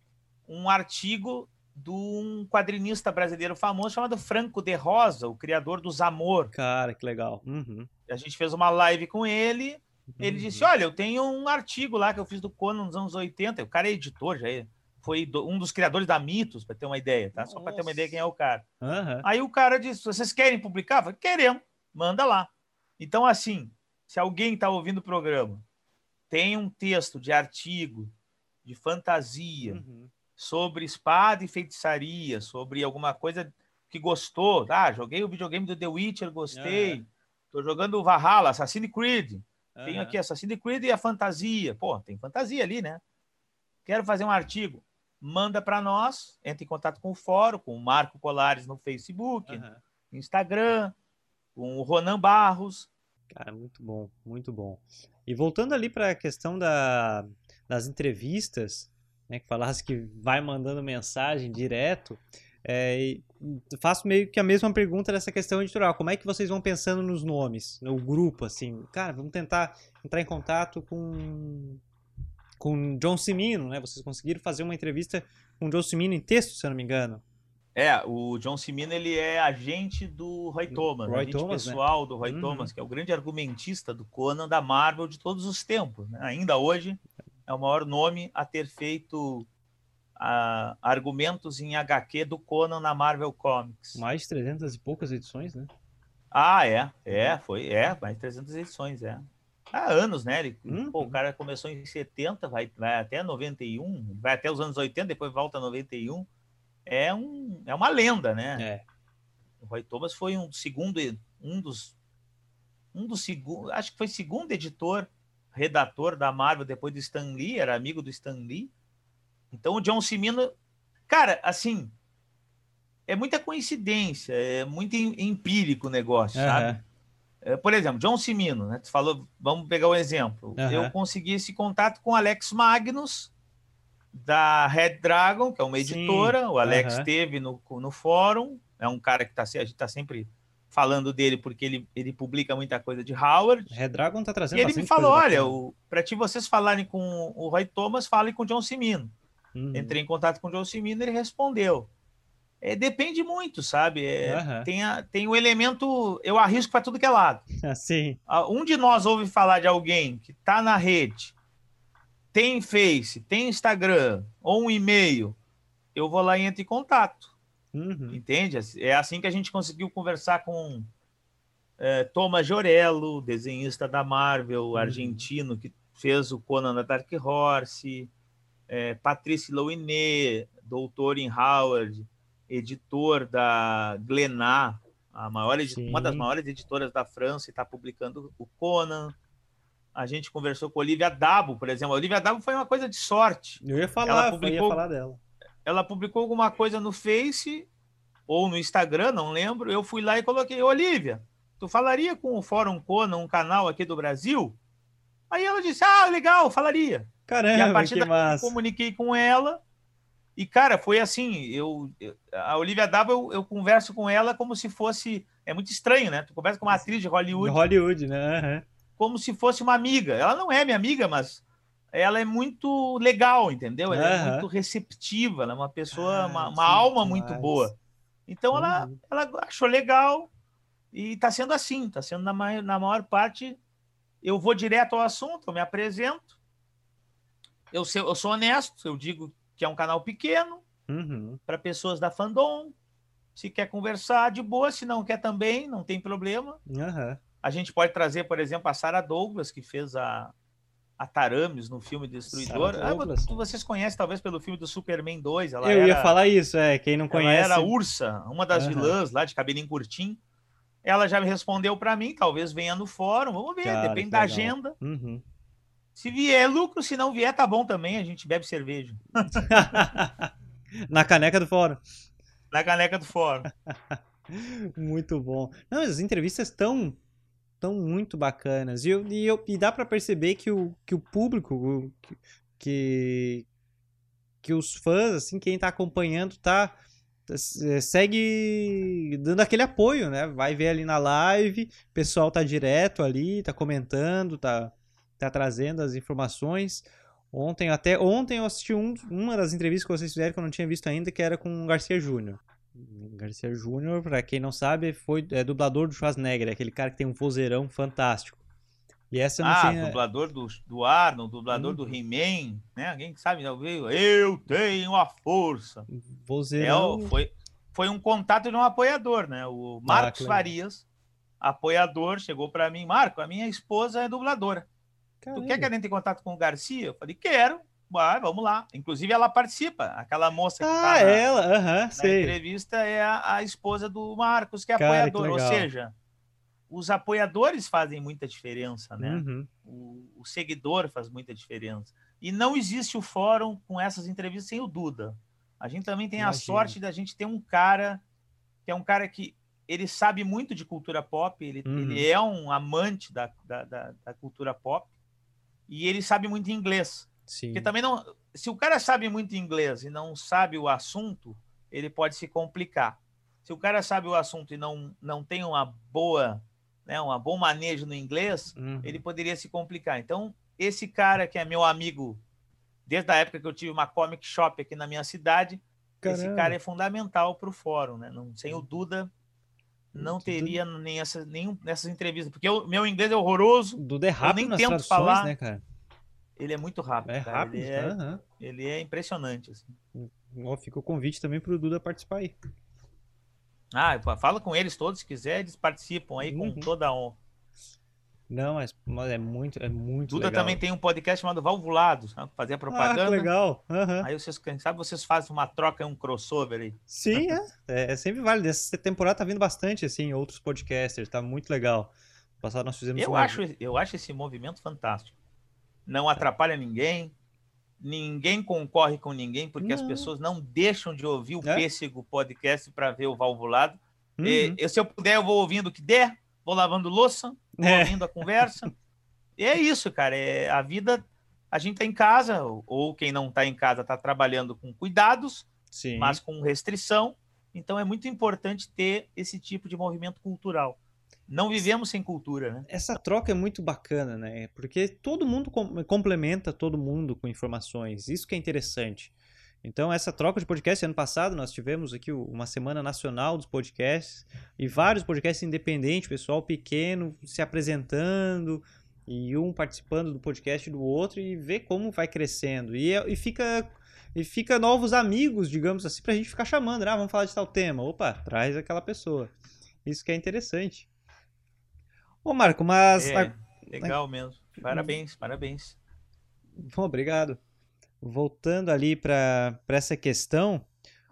um artigo de um quadrinista brasileiro famoso chamado Franco de Rosa, o criador do Zamor. Cara, que legal. Uhum. A gente fez uma live com ele. Ele uhum. disse: Olha, eu tenho um artigo lá que eu fiz do Conan nos anos 80. O cara é editor, já é. Foi um dos criadores da Mitos, para ter uma ideia, tá? Só para ter uma ideia quem é o cara. Uhum. Aí o cara disse: Vocês querem publicar? Eu falei, Queremos, manda lá. Então, assim, se alguém está ouvindo o programa, tem um texto de artigo de fantasia uhum. sobre espada e feitiçaria, sobre alguma coisa que gostou, ah, joguei o videogame do The Witcher, gostei, estou jogando o Valhalla, Assassin's Creed, Uhum. Tenho aqui Assassin's Creed e a fantasia. Pô, tem fantasia ali, né? Quero fazer um artigo. Manda para nós, entra em contato com o fórum, com o Marco Colares no Facebook, uhum. Instagram, com o Ronan Barros. Cara, muito bom, muito bom. E voltando ali para a questão da, das entrevistas, né, que falasse que vai mandando mensagem direto, é, faço meio que a mesma pergunta dessa questão editorial. Como é que vocês vão pensando nos nomes, no grupo, assim? Cara, vamos tentar entrar em contato com com John Cimino, né? Vocês conseguiram fazer uma entrevista com John Cimino em texto, se eu não me engano. É, o John Cimino ele é agente do Roy Thomas, Roy agente Thomas, né? pessoal né? do Roy uhum. Thomas, que é o grande argumentista do Conan da Marvel de todos os tempos. Né? Ainda hoje é o maior nome a ter feito argumentos em HQ do Conan na Marvel Comics. Mais de 300 e poucas edições, né? Ah, é, é, foi, é, mais de 300 edições, é. Há anos, né? Ele, uhum. pô, o cara começou em 70, vai, vai até 91, vai até os anos 80, depois volta a 91. É, um, é uma lenda, né? É. O Roy Thomas foi um segundo, um dos, um dos segundo, acho que foi segundo editor, redator da Marvel depois do Stan Lee, era amigo do Stan Lee. Então o John Cimino, cara, assim, é muita coincidência, é muito empírico o negócio, uhum. sabe? É, por exemplo, John Cimino, né? Tu falou, vamos pegar um exemplo. Uhum. Eu consegui esse contato com Alex Magnus, da Red Dragon, que é uma editora. Sim. O Alex uhum. teve no, no fórum, é um cara que tá, a gente está sempre falando dele porque ele, ele publica muita coisa de Howard. Red Dragon tá trazendo E ele me falou: olha, para ti vocês falarem com o Roy Thomas, falem com o John Cimino. Uhum. Entrei em contato com o John Cimino, ele respondeu. É, depende muito, sabe? É, uhum. tem, a, tem o elemento, eu arrisco para tudo que é lado. Assim. Um de nós ouve falar de alguém que está na rede, tem Face, tem Instagram ou um e-mail, eu vou lá e entro em contato. Uhum. Entende? É assim que a gente conseguiu conversar com é, Thomas Jorello, desenhista da Marvel, uhum. argentino, que fez o Conan da Dark Horse, é, Patrice Louinet, doutor em Howard, editor da Glenat, a maior uma das maiores editoras da França, e está publicando o Conan. A gente conversou com a Olivia Dabo, por exemplo. A Olivia Dabo foi uma coisa de sorte. Eu ia falar, ela publicou, ia falar dela. Ela publicou alguma coisa no Face ou no Instagram, não lembro. Eu fui lá e coloquei, Olivia, tu falaria com o Fórum Conan, um canal aqui do Brasil? Aí ela disse, ah, legal, falaria. Caramba, e a partir que massa. eu comuniquei com ela e, cara, foi assim, eu, a Olivia Dabo, eu, eu, converso com ela como se fosse, é muito estranho, né? Tu conversa com uma atriz de Hollywood. De Hollywood, né? Uhum. Como se fosse uma amiga. Ela não é minha amiga, mas ela é muito legal, entendeu? Ela uhum. é muito receptiva, ela é uma pessoa, ah, uma, uma alma muito boa. Então, uhum. ela, ela achou legal e tá sendo assim, tá sendo na, maior, na maior parte, eu vou direto ao assunto, eu me apresento, eu, eu sou honesto, eu digo que é um canal pequeno, uhum. para pessoas da fandom. Se quer conversar, de boa. Se não quer também, não tem problema. Uhum. A gente pode trazer, por exemplo, a Sarah Douglas, que fez a, a Taramis no filme Destruidor. Ah, vocês conhecem talvez pelo filme do Superman 2. Ela Eu era, ia falar isso, é. Quem não conhece. Ela era a Ursa, uma das uhum. vilãs lá de cabelinho curtinho. Ela já me respondeu para mim, talvez venha no fórum. Vamos ver, Cara, depende da legal. agenda. Uhum. Se vier lucro, se não vier, tá bom também, a gente bebe cerveja. Na caneca do fórum. Na caneca do fórum. muito bom. Não, as entrevistas estão tão muito bacanas. E, eu, e, eu, e dá para perceber que o, que o público, que, que os fãs, assim, quem tá acompanhando, tá é, segue dando aquele apoio, né? Vai ver ali na live, o pessoal tá direto ali, tá comentando, tá tá trazendo as informações. Ontem, até ontem eu assisti um, uma das entrevistas que vocês fizeram que eu não tinha visto ainda, que era com o Garcia Júnior. Garcia Júnior, para quem não sabe, foi é, dublador do Schwarzenegger, aquele cara que tem um vozeirão fantástico. E essa ah, tinha... dublador do, do Arnold, dublador hum. do He-Man, né? Alguém sabe, não veio? Eu tenho a força. Vozeirão. É, foi, foi um contato de um apoiador, né? O ah, Marcos ah, Farias, apoiador, chegou para mim, Marco, a minha esposa é dubladora. Caramba. Tu quer que a gente em contato com o Garcia? Eu falei, quero. Vamos lá. Inclusive, ela participa. Aquela moça que ah, tá ela, na entrevista é a, a, esposa do Marcos, que é Cara, apoiador. Que Ou seja, os apoiadores fazem muita diferença, né? Uhum. O, o seguidor faz muita diferença. E não existe o fórum com essas entrevistas sem o Duda. A gente também tem a Imagino. sorte da gente ter um cara que é um cara que ele sabe muito de cultura pop, ele, Uhum. ele é um amante da, da, da- da cultura pop e ele sabe muito inglês. Sim. Porque também não. Se o cara sabe muito inglês e não sabe o assunto, ele pode se complicar. Se o cara sabe o assunto e não, não tem uma boa, né, um bom manejo no inglês, Uhum. ele poderia se complicar. Então, esse cara que é meu amigo desde a época que eu tive uma comic shop aqui na minha cidade, esse Caramba. cara é fundamental para o fórum, né? Não, sem o Duda, não Duda- teria nem essa, nenhum nessas entrevistas, porque o meu inglês é horroroso, Duda é rápido nem nas tento falar. né, cara? Ele é muito rápido. É cara, rápido, Ele, é, ele é impressionante. assim. Ó, Fica o convite também pro Duda participar aí. Ah, fala com eles todos, se quiser, eles participam aí Uhum. com toda a honra. Não, mas, mas é muito, é muito Duda legal. também tem um podcast chamado Valvulados, fazer Ah, que propaganda. legal. Aham. Aí vocês, quem sabe, vocês fazem uma troca, um crossover aí. Sim, é. é. é sempre válido. Essa temporada tá vindo bastante, assim, outros podcasters. Tá muito legal. No passado nós fizemos Eu uma- acho, eu acho esse movimento fantástico. Não atrapalha ninguém, ninguém concorre com ninguém, porque as Não. pessoas não deixam de ouvir o É? Pêssego Podcast para ver o Valvulado. Uhum. E, eu, se eu puder, eu vou ouvindo o que der, vou lavando louça, vou É. ouvindo a conversa. E é isso, cara. É, a vida, a gente tá em casa, ou, ou quem não tá em casa tá trabalhando com cuidados, Sim. mas com restrição. Então é muito importante ter esse tipo de movimento cultural. Não vivemos sem cultura, né? Essa troca é muito bacana, né? Porque todo mundo com- complementa todo mundo com informações. Isso que é interessante. Então, essa troca de podcast, ano passado nós tivemos aqui uma semana nacional dos podcasts e vários podcasts independentes, pessoal pequeno se apresentando e um participando do podcast do outro e ver como vai crescendo. E, é- e fica e fica novos amigos, digamos assim, pra gente ficar chamando, né? Ah, vamos falar de tal tema. Opa, traz aquela pessoa. Isso que é interessante. Ô, Marco, mas É, legal mesmo. Parabéns, parabéns. Bom, obrigado. Voltando ali para essa questão,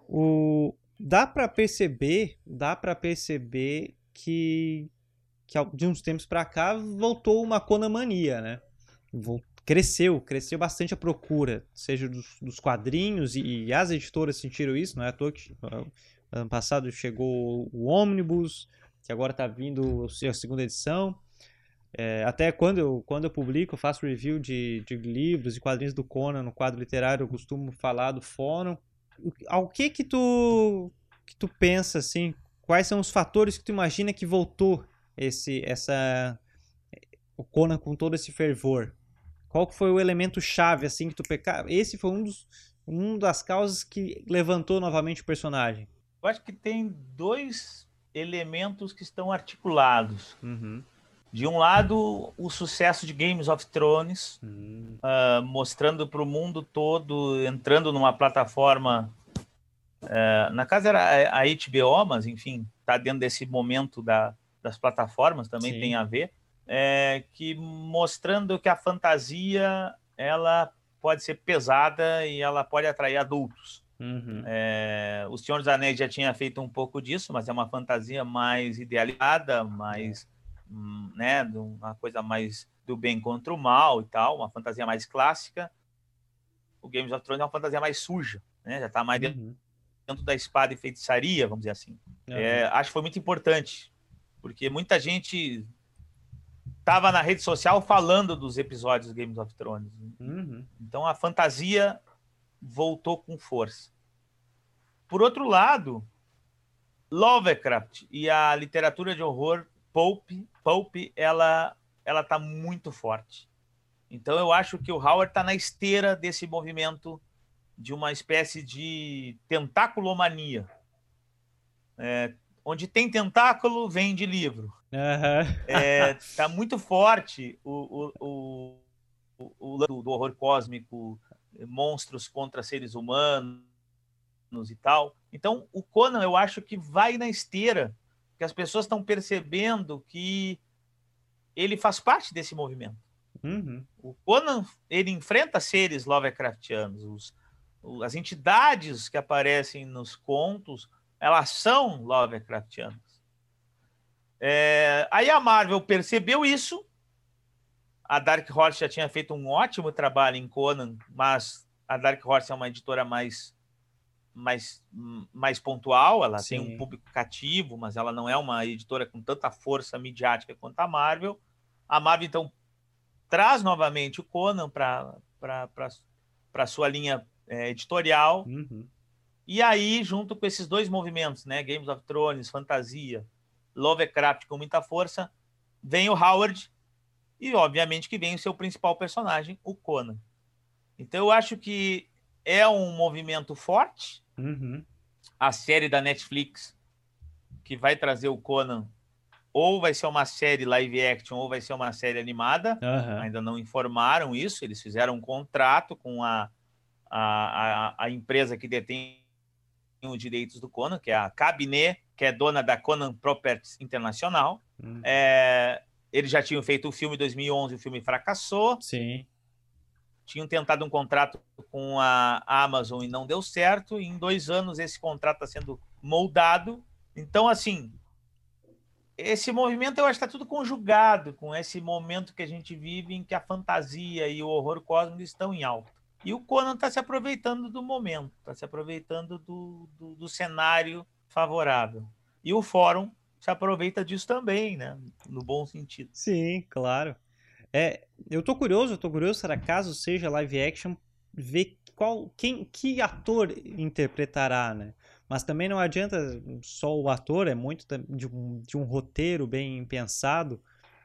o, dá para perceber, dá para perceber que, que de uns tempos para cá voltou uma conamania, né? Cresceu, cresceu bastante a procura, seja dos, dos quadrinhos e, e as editoras sentiram isso, não é à toa que ah, ano passado chegou o Omnibus, que agora está vindo a segunda edição. É, até quando eu, quando eu publico, eu faço review de, de livros e quadrinhos do Conan no quadro literário, eu costumo falar do fórum. Ao que que tu, que tu pensa, assim, quais são os fatores que tu imagina que voltou esse, essa, o Conan com todo esse fervor? Qual foi o elemento chave, assim, que tu peca... Esse foi um dos, um das causas que levantou novamente o personagem. Eu acho que tem dois elementos que estão articulados. Uhum. De um lado, o sucesso de Games of Thrones, Uhum. ah, mostrando para o mundo todo, entrando numa plataforma. eh, na casa era a HBO, mas enfim, está dentro desse momento da, das plataformas, também Sim. tem a ver. eh, que mostrando que a fantasia ela pode ser pesada e ela pode atrair adultos. Uhum. É, o Senhor dos Anéis já tinha feito um pouco disso, mas é uma fantasia mais idealizada, mais, hum, né, uma coisa mais do bem contra o mal e tal, uma fantasia mais clássica. O Games of Thrones é uma fantasia mais suja, né, já está mais dentro, Uhum. dentro da espada e feitiçaria, vamos dizer assim. É, acho que foi muito importante, porque muita gente estava na rede social falando dos episódios do Games of Thrones. Uhum. Então a fantasia voltou com força. Por outro lado, Lovecraft e a literatura de horror pulp, pulp ela ela está muito forte. Então eu acho que o Howard está na esteira desse movimento de uma espécie de tentáculomania. É, onde tem tentáculo, vem de livro. Aham. É, tá muito forte o, o, o, o, do horror cósmico, monstros contra seres humanos e tal. Então, o Conan, eu acho que vai na esteira, que as pessoas estão percebendo que ele faz parte desse movimento. Uhum. O Conan, ele enfrenta seres Lovecraftianos. Os, as entidades que aparecem nos contos, elas são Lovecraftianas. É, aí a Marvel percebeu isso. A Dark Horse já tinha feito um ótimo trabalho em Conan, mas a Dark Horse é uma editora mais mais, mais pontual, ela Sim. tem um público cativo, mas ela não é uma editora com tanta força midiática quanto a Marvel. A Marvel, então, traz novamente o Conan para a sua linha é, editorial. Uhum. E aí, junto com esses dois movimentos, né, Games of Thrones, fantasia, Lovecraft com muita força, vem o Howard e, obviamente, que vem o seu principal personagem, o Conan. Então, eu acho que é um movimento forte. Uhum. A série da Netflix, que vai trazer o Conan, ou vai ser uma série live action, ou vai ser uma série animada. Uhum. Ainda não informaram isso. Eles fizeram um contrato com a, a, a, a empresa que detém os direitos do Conan, que é a Cabinet, que é dona da Conan Properties Internacional. Hum. É, eles já tinham feito o filme em 2011, o filme fracassou. Sim. Tinham tentado um contrato com a Amazon e não deu certo. E em dois anos esse contrato está sendo moldado. Então, assim, esse movimento eu acho que está tudo conjugado com esse momento que a gente vive em que a fantasia e o horror cósmico estão em alta. E o Conan está se aproveitando do momento, está se aproveitando do, do, do, cenário favorável. E o fórum se aproveita disso também, né? No bom sentido. Sim, claro. É, eu tô curioso, eu tô curioso, será caso seja live action, ver qual, quem, que ator interpretará, né? Mas também não adianta só o ator, é muito de um, de um roteiro bem pensado,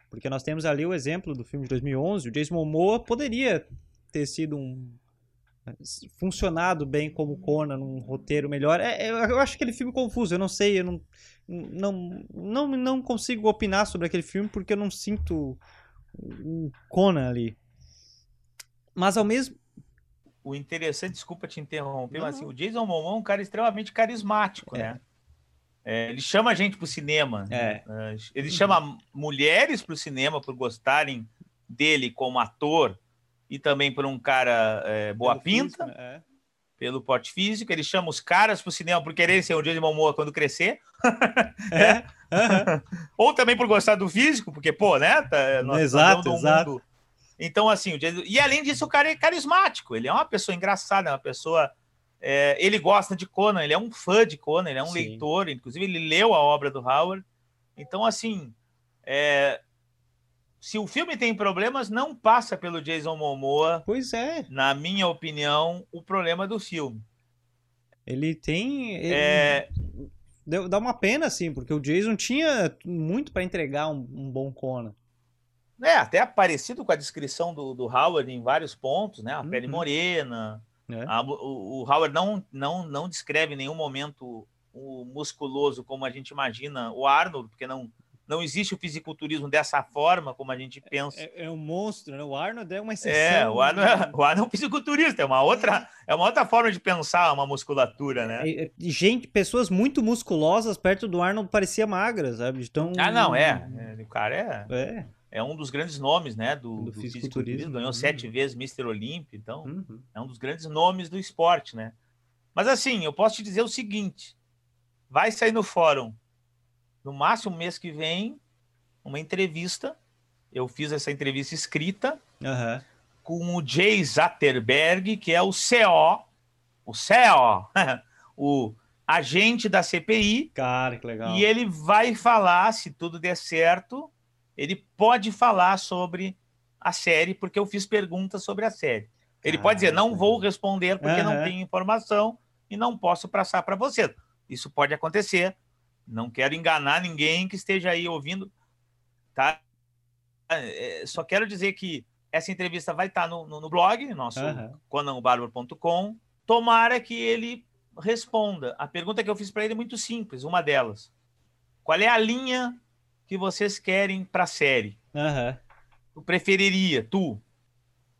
porque nós temos ali o exemplo do filme de 2011, o Jason Momoa poderia ter sido um funcionado bem como Conan, num roteiro melhor. É, eu acho aquele filme confuso, eu não sei, eu não, não, não, não consigo opinar sobre aquele filme porque eu não sinto o Conan ali. Mas ao mesmo. O interessante, desculpa te interromper, não, mas assim, o Jason Momoa é um cara extremamente carismático, é. né? É, ele chama a gente para o cinema. É. Né? Ele chama mulheres para o cinema por gostarem dele como ator e também por um cara é, boa pelo pinta, físico, né? é. pelo porte físico. Ele chama os caras para o cinema por querer ser o Jason Momoa quando crescer. É. Uhum. Ou também por gostar do físico, porque, pô, né? Tá, nós exato, exato. Mundo... Então, assim, Jason... e além disso, o cara é carismático. Ele é uma pessoa engraçada, é uma pessoa. É... ele gosta de Conan, ele é um fã de Conan, ele é um Sim. leitor, inclusive ele leu a obra do Howard. Então, assim, é, se o filme tem problemas, não passa pelo Jason Momoa. Pois é. Na minha opinião, o problema do filme. Ele tem. Ele... É... Dá uma pena, assim, porque o Jason tinha muito para entregar um, um, bom Conan. É, até parecido com a descrição do, do Howard em vários pontos, né? A uhum. pele morena. É. A, o, o, Howard não, não, não descreve em nenhum momento o musculoso como a gente imagina o Arnold, porque não, não existe o fisiculturismo dessa forma como a gente pensa. É, é um monstro, né? O Arnold é uma exceção. É, o Arnold, é, o Arnold é um fisiculturista, é uma outra, é uma outra forma de pensar uma musculatura, né? É, é, gente, pessoas muito musculosas perto do Arnold parecia magras, sabe? Então, ah, não, é. é o cara é, é. é um dos grandes nomes, né, do, do, do fisiculturismo. Ganhou uhum. sete vezes Mr. Olímpio, então uhum. é um dos grandes nomes do esporte, né? Mas assim, eu posso te dizer o seguinte, vai sair no fórum no máximo mês que vem, uma entrevista. Eu fiz essa entrevista escrita uhum. com o Jay Zatterberg, que é o CO, o CO, o agente da CPI. Cara, que legal. E ele vai falar, se tudo der certo, ele pode falar sobre a série, porque eu fiz perguntas sobre a série. Ele pode dizer, não vou responder porque uhum. não tenho informação e não posso passar para você. Isso pode acontecer. Não quero enganar ninguém que esteja aí ouvindo, tá? É, só quero dizer que essa entrevista vai estar no, no, no blog, nosso uhum. conanbarbaro.com. Tomara que ele responda. A pergunta que eu fiz para ele é muito simples, uma delas. Qual é a linha que vocês querem para a série? Uhum. Tu preferiria, tu,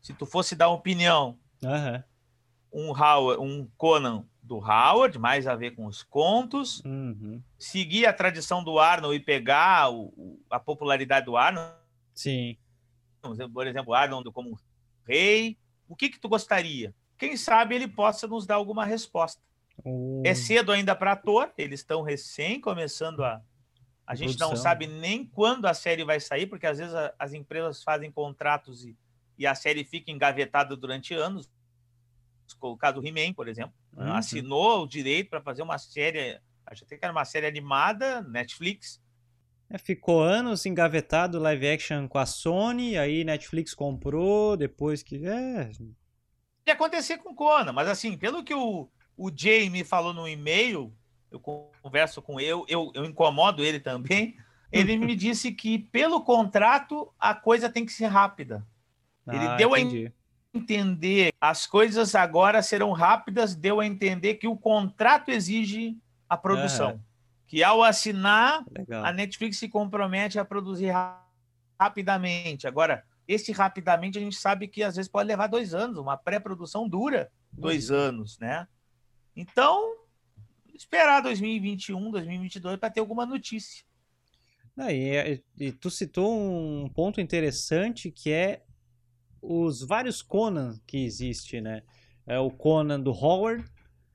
se tu fosse dar uma opinião, uhum. um Howard, um Conan do Howard, mais a ver com os contos, uhum. seguir a tradição do Arnold e pegar o, a popularidade do Arnold. Sim. Por exemplo, Arnold como rei. O que que tu gostaria? Quem sabe ele possa nos dar alguma resposta. Uhum. É cedo ainda para ator, eles estão recém começando a, A gente produção. não sabe nem quando a série vai sair, porque às vezes a, as empresas fazem contratos e, e, a série fica engavetada durante anos. O caso do He-Man, por exemplo. Uhum. Assinou o direito para fazer uma série, acho até que era uma série animada, Netflix. É, ficou anos engavetado live action com a Sony, aí Netflix comprou, depois que. É. Ia acontecer com Conan, mas assim, pelo que o, o Jay me falou no e-mail, eu converso com ele, eu, eu incomodo ele também. Ele me disse que, pelo contrato, a coisa tem que ser rápida. Ele ah, deu entendi. a entender as coisas agora serão rápidas, deu a entender que o contrato exige a produção. Que ao assinar, Legal. a Netflix se compromete a produzir rapidamente. Agora, esse rapidamente a gente sabe que às vezes pode levar dois anos, uma pré-produção dura dois uhum. anos, né? Então, esperar 2021, 2022 para ter alguma notícia. Ah, e, e, tu citou um ponto interessante que é os vários Conan que existe, né? É o Conan do Howard,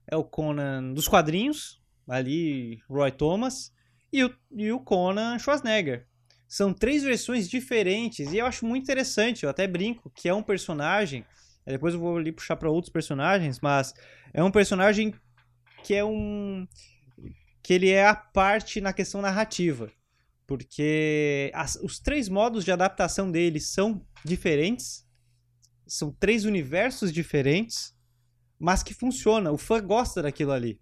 é o Conan dos quadrinhos, ali Roy Thomas, e o, e o Conan Schwarzenegger. São três versões diferentes e eu acho muito interessante. Eu até brinco que é um personagem. Depois eu vou ali puxar para outros personagens, mas é um personagem que é um que ele é a parte na questão narrativa, porque as, os três modos de adaptação dele são diferentes, são três universos diferentes, mas que funciona. O fã gosta daquilo ali.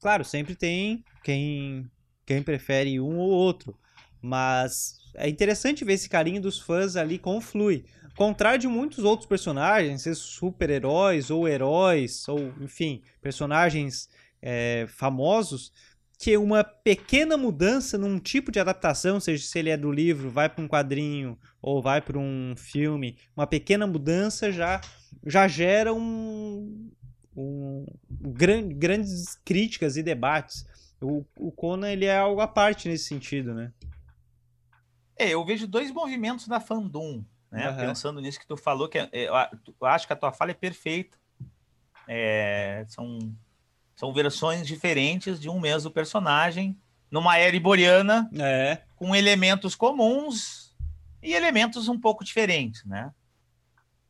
Claro, sempre tem quem quem prefere um ou outro, mas é interessante ver esse carinho dos fãs ali conflui. Contrário de muitos outros personagens, super-heróis ou heróis, ou enfim, personagens é, famosos, que uma pequena mudança num tipo de adaptação, seja se ele é do livro, vai para um quadrinho ou vai para um filme, uma pequena mudança já, já gera um, um, grandes críticas e debates. O, o Conan ele é algo à parte nesse sentido, né? É, eu vejo dois movimentos da fandom, né? Uhum. Pensando nisso que tu falou, que é, é, eu acho que a tua fala é perfeita. É, são, são versões diferentes de um mesmo personagem, numa era iboriana, é. com elementos comuns e elementos um pouco diferentes, né?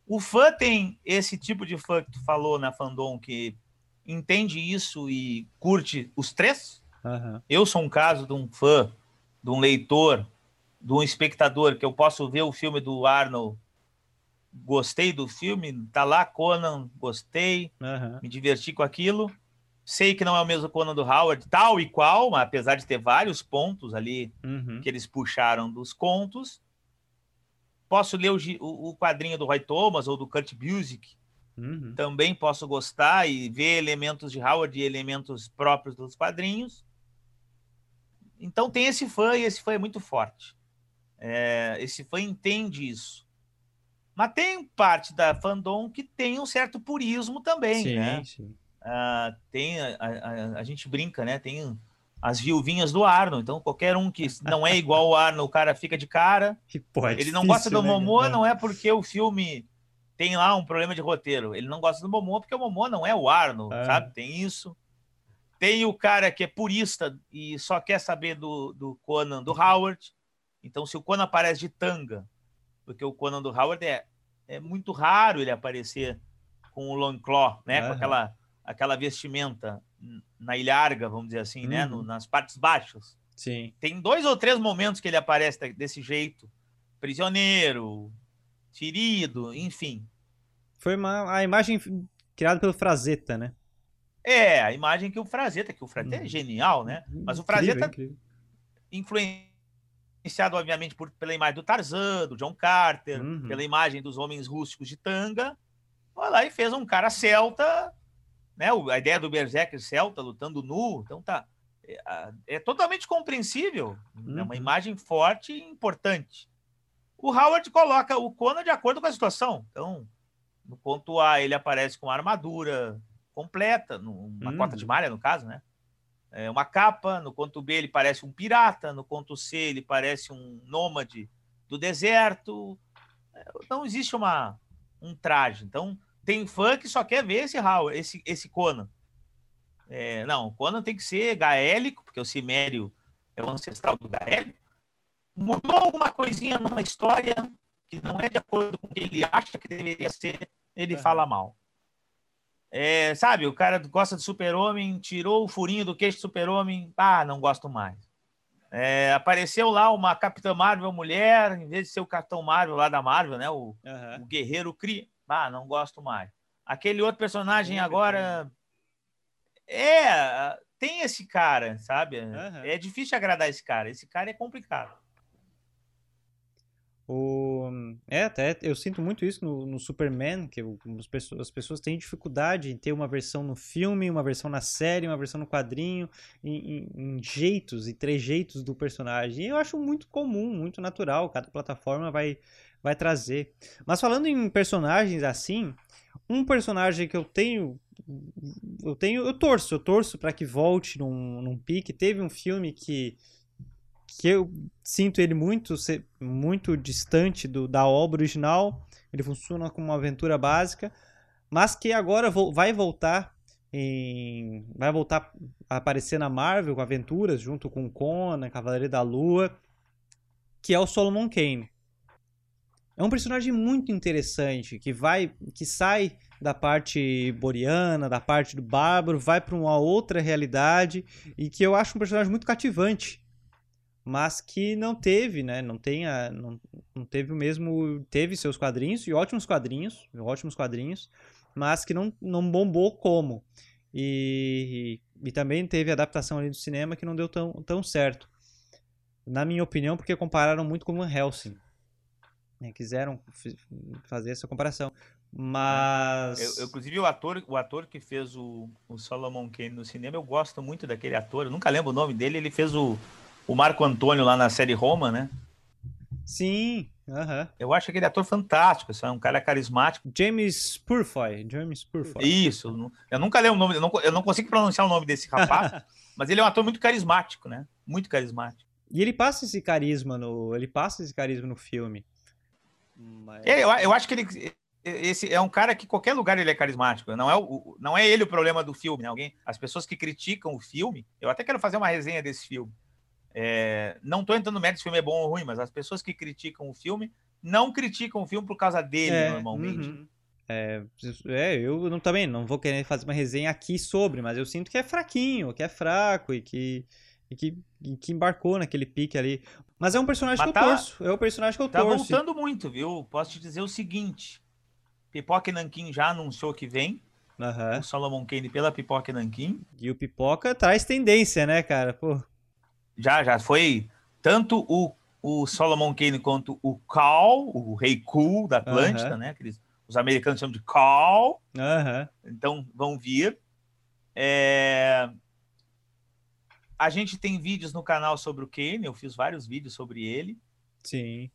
O fã tem esse tipo de fã que tu falou na fandom que entende isso e curte os três. Uhum. Eu sou um caso de um fã, de um leitor de um espectador que eu posso ver o filme do Arnold, gostei do filme, tá lá Conan, gostei, uhum. me diverti com aquilo. Sei que não é o mesmo Conan do Howard, tal e qual, apesar de ter vários pontos ali uhum. que eles puxaram dos contos. Posso ler o, o, quadrinho do Roy Thomas ou do Kurt Busiek. Uhum. Também posso gostar e ver elementos de Howard e elementos próprios dos quadrinhos. Então tem esse fã e esse fã é muito forte. É, esse fã entende isso. Mas tem parte da fandom que tem um certo purismo também, sim, né? Sim. Ah, tem a, a, a, gente brinca, né? Tem as viuvinhas do Arno. Então, qualquer um que não é igual ao Arno, o cara fica de cara. Pô, é Ele difícil, não gosta do né? Momoa, não é porque o filme tem lá um problema de roteiro. Ele não gosta do Momoa porque o Momoa não é o Arno, é. sabe? Tem isso. Tem o cara que é purista e só quer saber do, do Conan, do Howard. Então, se o Conan aparece de tanga, porque o Conan do Howard é, é muito raro ele aparecer com o long claw, né? Uhum. Com aquela, aquela vestimenta na ilharga, vamos dizer assim, uhum. né? No, uhum. nas partes baixas. Sim. Tem dois ou três momentos que ele aparece desse jeito. Prisioneiro, ferido, enfim. Foi uma, a imagem criada pelo Frazetta, né? É, a imagem que o Frazetta, que o Frazetta é uhum. é genial, né? Mas o Frazetta influencia influenciado, obviamente, por, pela imagem do Tarzan, do John Carter, uhum. pela imagem dos homens rústicos de tanga. Foi lá e fez um cara celta, né? A ideia do Berserker celta lutando nu. Então tá. É, é totalmente compreensível. Uhum. É uma uhum. imagem forte e importante. O Howard coloca o Conan de acordo com a situação. Então, no ponto A, ele aparece com a armadura completa, numa uhum. cota de malha, no caso, né? é, uma capa, no conto B ele parece um pirata, no conto C ele parece um nômade do deserto. É, não existe uma, um traje. Então, tem fã que só quer ver esse Howard, esse, esse Conan. É, não, o Conan tem que ser gaélico, porque o Cimério é o ancestral do Gael, mudou alguma coisinha numa história que não é de acordo com o que ele acha que deveria ser, ele uhum. fala mal. É, sabe, o cara gosta de super-homem, tirou o furinho do queixo do super-homem, ah, não gosto mais. É, apareceu lá uma Capitã Marvel mulher, em vez de ser o Capitão Marvel lá da Marvel, né? O, uhum. o Guerreiro Cri. Ah, não gosto mais. Aquele outro personagem agora. É, tem esse cara, sabe? Uhum. É difícil agradar esse cara. Esse cara é complicado. O... É, até eu sinto muito isso no, no Superman, que as, pessoas, as pessoas têm dificuldade em ter uma versão no filme, uma versão na série, uma versão no quadrinho, em, em, em jeitos e trejeitos do personagem. E eu acho muito comum, muito natural, cada plataforma vai, vai trazer. Mas falando em personagens assim, um personagem que eu tenho. Eu tenho. Eu torço, eu torço para que volte num, num pique. Teve um filme que que eu sinto ele muito, muito distante do, da obra original. Ele funciona como uma aventura básica, mas que agora vai voltar em, vai voltar a aparecer na Marvel com aventuras junto com Conan, Cavaleiro da Lua, que é o Solomon Kane. É um personagem muito interessante que vai, que sai da parte boreana, da parte do bárbaro, vai para uma outra realidade e que eu acho um personagem muito cativante mas que não teve, né? Não, tem a, não, não teve o mesmo. Teve seus quadrinhos, e ótimos quadrinhos, ótimos quadrinhos, mas que não, não bombou como. E, e, e também teve adaptação ali do cinema que não deu tão, tão certo. Na minha opinião, porque compararam muito com Van Helsing. Né? Quiseram fazer essa comparação. Mas. Eu, eu, inclusive, o ator, o ator que fez o, o Solomon Kane no cinema, eu gosto muito daquele ator. Eu nunca lembro o nome dele. Ele fez o, o Marco Antônio lá na série Roma, né? Sim, uhum. Eu acho aquele ator fantástico, é um cara carismático. James Purfoy, James Purfoy. Isso, eu nunca leio o nome, eu não, eu não consigo pronunciar o nome desse rapaz, mas ele é um ator muito carismático, né? Muito carismático. E ele passa esse carisma no, ele passa esse carisma no filme. Mas... É, eu, eu acho que ele esse é um cara que qualquer lugar ele é carismático. Não é, o, não é ele o problema do filme, né? Alguém, as pessoas que criticam o filme, eu até quero fazer uma resenha desse filme. É, não estou entrando no mérito se o filme é bom ou ruim, mas as pessoas que criticam o filme não criticam o filme por causa dele, é, normalmente. Uhum. É, é, eu não, também não vou querer fazer uma resenha aqui sobre, mas eu sinto que é fraquinho, que é fraco e que, e que, e que embarcou naquele pique ali. Mas é um personagem mas que tá, eu torço. É um personagem que eu tá torço. Tá voltando muito, viu? Posso te dizer o seguinte: Pipoca e Nankin já anunciou que vem. Uhum. O Solomon Kane pela Pipoca e Nankin. E o Pipoca traz tendência, né, cara? Pô. Já, já foi tanto o, o Solomon Kane quanto o Cal, o rei Cool da Atlântida, né? Aqueles, os americanos chamam de Cal. Então vão vir. É... A gente tem vídeos no canal sobre o Kane, eu fiz vários vídeos sobre ele. Sim.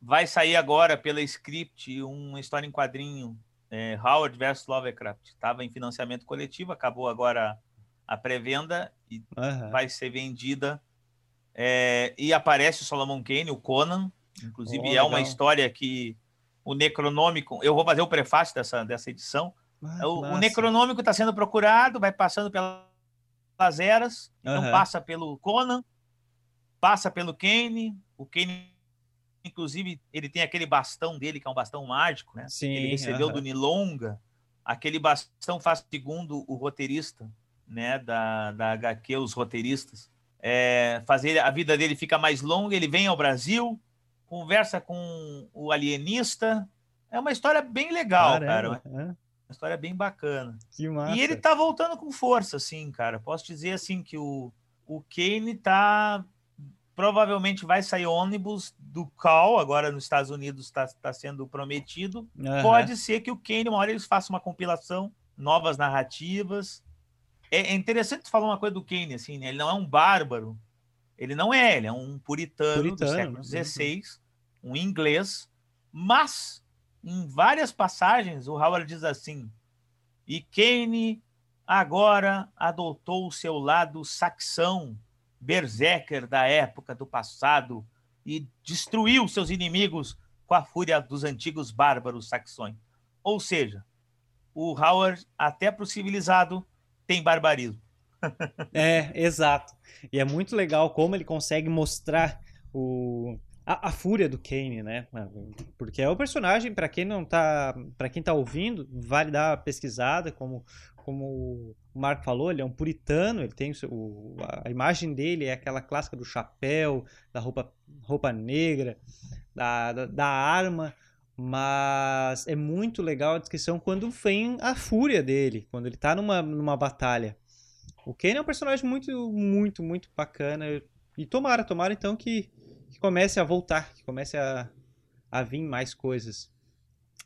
Vai sair agora pela script uma história em quadrinho, é, Howard vs Lovecraft. Estava em financiamento coletivo, acabou agora a pré-venda e uhum. vai ser vendida é, e aparece o Solomon Kane, o Conan. Inclusive, oh, é uma história que o Necronômico. Eu vou fazer o prefácio dessa, dessa edição. Ah, o, o, Necronômico está sendo procurado, vai passando pelas eras, então uhum. passa pelo Conan, passa pelo Kane. O Kane, inclusive, ele tem aquele bastão dele, que é um bastão mágico, né? Sim, ele recebeu uhum. do Nilonga. Aquele bastão faz segundo o roteirista, né? Da, da HQ, os roteiristas é, fazer a vida dele fica mais longa. Ele vem ao Brasil, conversa com o alienista. É uma história bem legal, Caramba, cara. É. Uma história bem bacana. E ele tá voltando com força, assim, cara. Posso dizer assim que o, o Kane tá. Provavelmente vai sair ônibus do Cal, agora nos Estados Unidos está tá sendo prometido. Uhum. Pode ser que o Kane, uma hora eles façam uma compilação, novas narrativas. É, é interessante falar uma coisa do Kane, assim, né? Ele não é um bárbaro. Ele não é, ele é um puritano, puritano do século XVI, um inglês, mas em várias passagens o Howard diz assim: e Kane agora adotou o seu lado saxão, berserker da época do passado e destruiu seus inimigos com a fúria dos antigos bárbaros saxões. Ou seja, o Howard, até para o civilizado, tem barbarismo. é, exato. E é muito legal como ele consegue mostrar o, a, a, fúria do Kane, né? Porque é o personagem, para quem não tá, para quem tá ouvindo, vale dar uma pesquisada, como como o Marco falou, ele é um puritano, ele tem o, a imagem dele é aquela clássica do chapéu, da roupa, roupa negra, da, da, da arma, mas é muito legal a descrição quando vem a fúria dele, quando ele tá numa, numa batalha. O Kane é um personagem muito, muito, muito bacana. E tomara, tomara então que, que comece a voltar, que comece a, a vir mais coisas.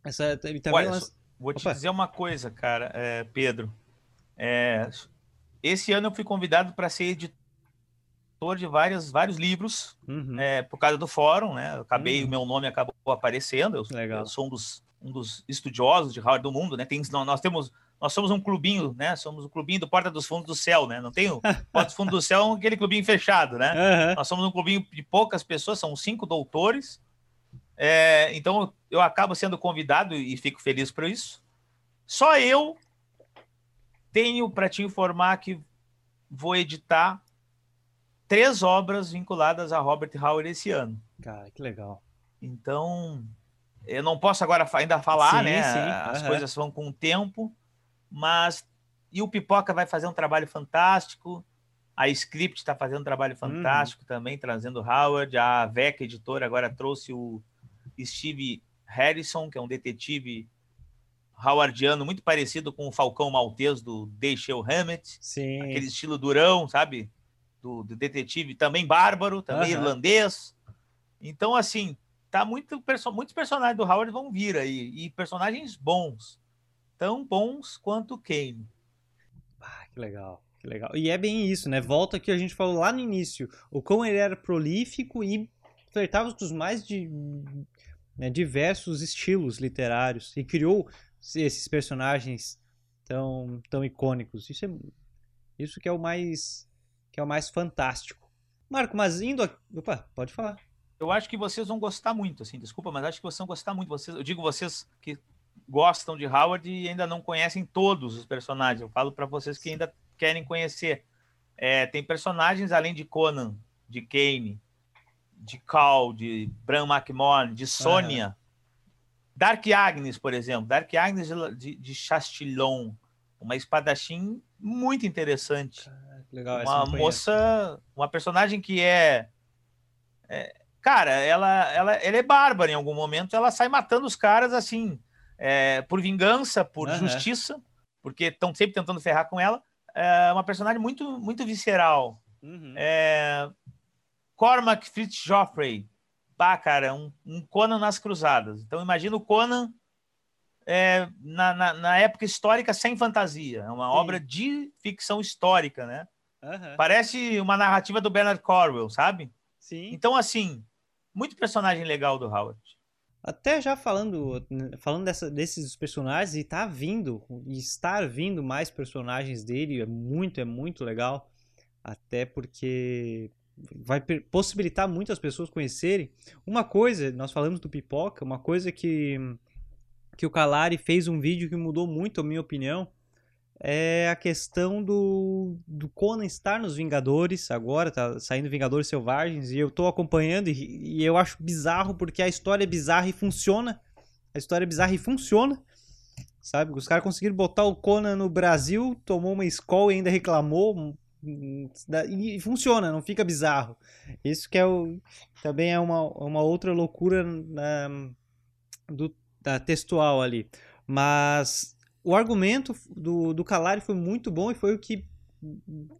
Essa, também Olha, vou te Opa. dizer uma coisa, cara, é, Pedro. É, esse ano eu fui convidado para ser editor de várias, vários livros, uhum. é, por causa do fórum, né? Eu acabei, uhum. o meu nome acabou aparecendo. Eu, eu, sou um dos, um dos estudiosos de Howard do mundo, né? Tem, nós temos nós somos um clubinho, né? Somos o um clubinho do Porta dos Fundos do Céu, né? Não tem o Porta dos Fundos do Céu, aquele clubinho fechado, né? Uhum. Nós somos um clubinho de poucas pessoas, são cinco doutores. É, então eu acabo sendo convidado e fico feliz por isso. Só eu tenho para te informar que vou editar três obras vinculadas a Robert Howard esse ano. Cara, que legal. Então, eu não posso agora ainda falar, sim, né? Sim. As uhum. coisas vão com o tempo, mas e o Pipoca vai fazer um trabalho fantástico. A Script está fazendo um trabalho fantástico uhum. também, trazendo Howard. A VEC Editora agora trouxe o Steve Harrison, que é um detetive howardiano muito parecido com o Falcão Maltês do Dashiell Hammett. Sim. Aquele estilo durão, sabe? Do, do detetive também bárbaro, também uhum. irlandês. Então, assim, tá muito perso muitos personagens do Howard vão vir aí. E personagens bons tão bons quanto Kane. Ah, que legal. Que legal. E é bem isso, né? Volta que a gente falou lá no início. O como ele era prolífico e flertava com os mais de, né, diversos estilos literários e criou esses personagens tão, tão icônicos. Isso é isso que é o mais que é o mais fantástico. Marco, mas indo, a... opa, pode falar. Eu acho que vocês vão gostar muito, assim, desculpa, mas acho que vocês vão gostar muito. Vocês, eu digo vocês que gostam de Howard e ainda não conhecem todos os personagens. Eu falo para vocês que ainda querem conhecer. É, tem personagens além de Conan, de Kane, de Cal, de Bran McMorn, de Sônia. Uhum. Dark Agnes, por exemplo. Dark Agnes de, de Chastillon. Uma espadachim muito interessante. legal, uma moça, uma personagem que é, é, cara, ela, ela, ela é bárbara em algum momento, ela sai matando os caras assim, é, por vingança, por uhum. justiça, porque estão sempre tentando ferrar com ela. É uma personagem muito, muito visceral. Uhum. É... Cormac Fitzgeoffrey. Pá, cara, um, um, Conan nas cruzadas. Então, imagina o Conan é, na, na, na, época histórica sem fantasia. É uma Sim. obra de ficção histórica, né? Uhum. Parece uma narrativa do Bernard Cornwell, sabe? Sim. Então, assim, muito personagem legal do Howard. Até já falando, falando dessa, desses personagens, e tá vindo, e estar vindo mais personagens dele é muito, é muito legal. Até porque vai possibilitar muitas pessoas conhecerem. Uma coisa, nós falamos do Pipoca, uma coisa que, que o Calari fez um vídeo que mudou muito a minha opinião, é a questão do, do Conan estar nos Vingadores agora, tá saindo Vingadores Selvagens, e eu tô acompanhando e, e, eu acho bizarro porque a história é bizarra e funciona. A história é bizarra e funciona. Sabe? Os caras conseguiram botar o Conan no Brasil, tomou uma escola e ainda reclamou. E funciona, não fica bizarro. Isso que é o, também é uma, uma outra loucura na, do, da textual ali. Mas o argumento do, do Calari foi muito bom e foi o que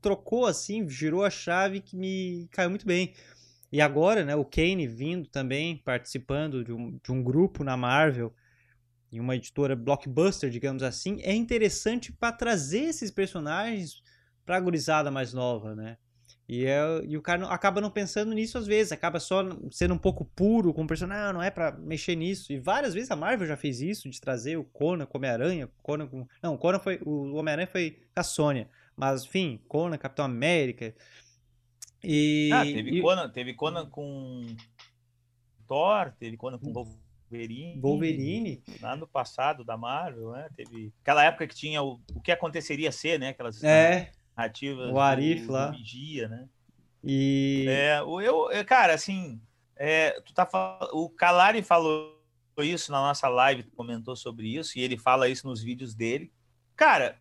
trocou assim, girou a chave que me caiu muito bem. E agora, né, o Kane vindo também, participando de um, de um grupo na Marvel, em uma editora blockbuster, digamos assim, é interessante para trazer esses personagens para a gurizada mais nova, né? E, é, e o cara não, acaba não pensando nisso às vezes, acaba só sendo um pouco puro com o personagem, não, não é para mexer nisso. E várias vezes a Marvel já fez isso, de trazer o Conan com Homem-Aranha, Conan com... Não, o Conan foi... O Homem-Aranha foi com a Sônia. Mas, enfim, Conan, Capitão América... E... Ah, teve, e... Conan, teve Conan com Thor, teve Conan com Wolverine. Wolverine. Lá no passado da Marvel, né? Teve aquela época que tinha o, o que aconteceria ser, né? Aquelas é. Narrativas o Arif do, lá. do Vigia, né? E. É, eu, eu, cara, assim, é, tu tá, o Calari falou isso na nossa live, comentou sobre isso, e ele fala isso nos vídeos dele. Cara,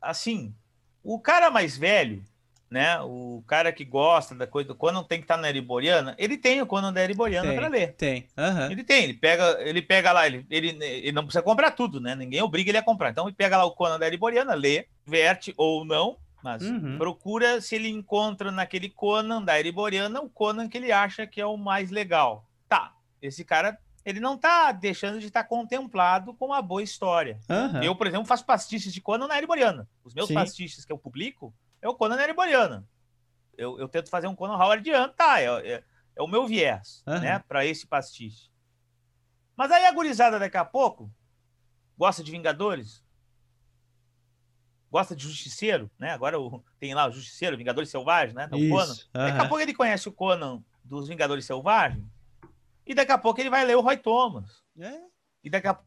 assim, o cara mais velho, né? O cara que gosta da coisa, quando tem que estar tá na Eriboriana, ele tem o Conan da Eriboriana para ler. Tem. Uhum. Ele tem, ele pega, ele pega lá, ele, ele, ele não precisa comprar tudo, né? Ninguém obriga ele a comprar. Então ele pega lá o Conan da Eriboriana, lê, verte ou não, mas uhum. procura se ele encontra naquele Conan da Eriboriana o Conan que ele acha que é o mais legal. Tá, esse cara ele não está deixando de estar tá contemplado com uma boa história. Uhum. Eu, por exemplo, faço pastiches de Conan na Eriboriana. Os meus Sim. pastiches que eu publico é o Conan Ereboriano. Eu, eu tento fazer um Conan Howardiano, tá, é, é, é, o meu viés, uhum. né, para esse pastiche. Mas aí a gurizada daqui a pouco gosta de Vingadores, gosta de Justiceiro, né? Agora o, tem lá o Justiceiro, Vingadores Selvagens, né? O Conan. Daqui a pouco ele conhece o Conan dos Vingadores Selvagens e daqui a pouco ele vai ler o Roy Thomas. É. E daqui a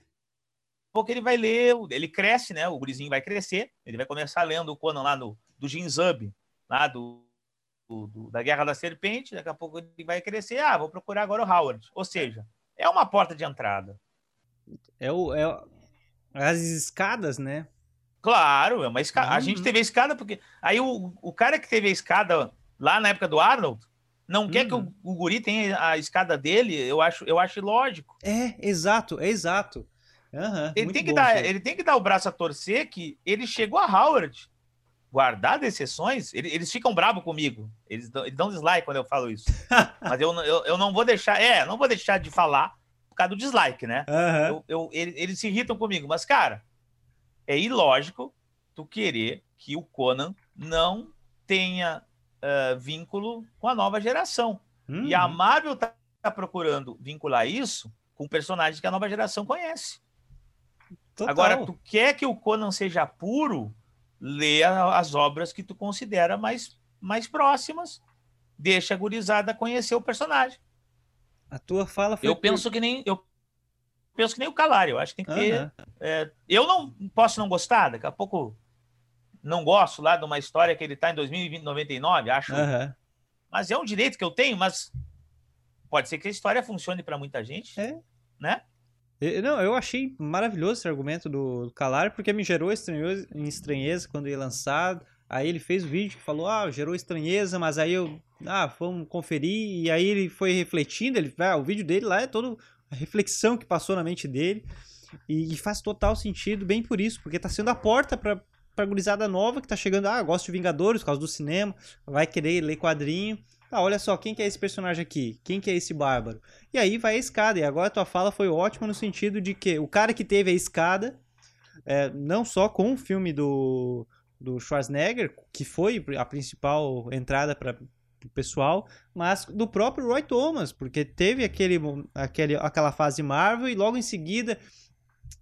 pouco ele vai ler, ele cresce, né? O gurizinho vai crescer, ele vai começar lendo o Conan lá no do Jinzub, lá do, do, do, da Guerra da Serpente, daqui a pouco ele vai crescer, ah, vou procurar agora o Howard. Ou seja, é uma porta de entrada. É, o, é as escadas, né? Claro, é uma escada. Uhum. A gente teve a escada porque. Aí o, o cara que teve a escada lá na época do Arnold não uhum. quer que o, uhum. o guri tenha a escada dele, eu acho, eu acho lógico. É, exato, é exato. Uhum, ele, tem que dar, ele tem que dar o braço a torcer que ele chegou a Howard guardado exceções, eles ficam bravos comigo. Eles dão, eles dão dislike quando eu falo isso. Mas eu, eu, eu não vou deixar, é, não vou deixar de falar por causa do dislike, né? Uhum. Eu, eu, eles, eles se irritam comigo. Mas, cara, é ilógico tu querer que o Conan não tenha uh, vínculo com a nova geração. Uhum. E a uhum. Marvel tá, tá procurando vincular isso com personagens que a nova geração conhece. Total. Agora, tu quer que o Conan seja puro, lê as obras que tu considera mais, mais próximas, deixa a gurizada conhecer o personagem. A tua fala foi. Eu penso que nem. Eu penso que nem o Calário. Eu acho que tem que ter. Uhum. É, eu não posso não gostar, daqui a pouco não gosto lá de uma história que ele está em 2099, acho. Uhum. Mas é um direito que eu tenho, mas pode ser que a história funcione para muita gente. É. Né? Não, eu achei maravilhoso esse argumento do Calar, porque me gerou estranheza, quando ia lançado. Aí ele fez o vídeo que falou, ah, gerou estranheza, mas aí eu, ah, vamos conferir. E aí ele foi refletindo, ele, ah, o vídeo dele lá é toda a reflexão que passou na mente dele. E, e faz total sentido, bem por isso, porque tá sendo a porta pra, pra gurizada nova que tá chegando, ah, gosto de Vingadores por causa do cinema, vai querer ler quadrinho. Ah, olha só, quem que é esse personagem aqui? Quem que é esse bárbaro? E aí vai a escada. E agora a tua fala foi ótima no sentido de que o cara que teve a escada, é, não só com o filme do, do Schwarzenegger, que foi a principal entrada para pessoal, mas do próprio Roy Thomas, porque teve aquele, aquele, aquela fase Marvel e logo em seguida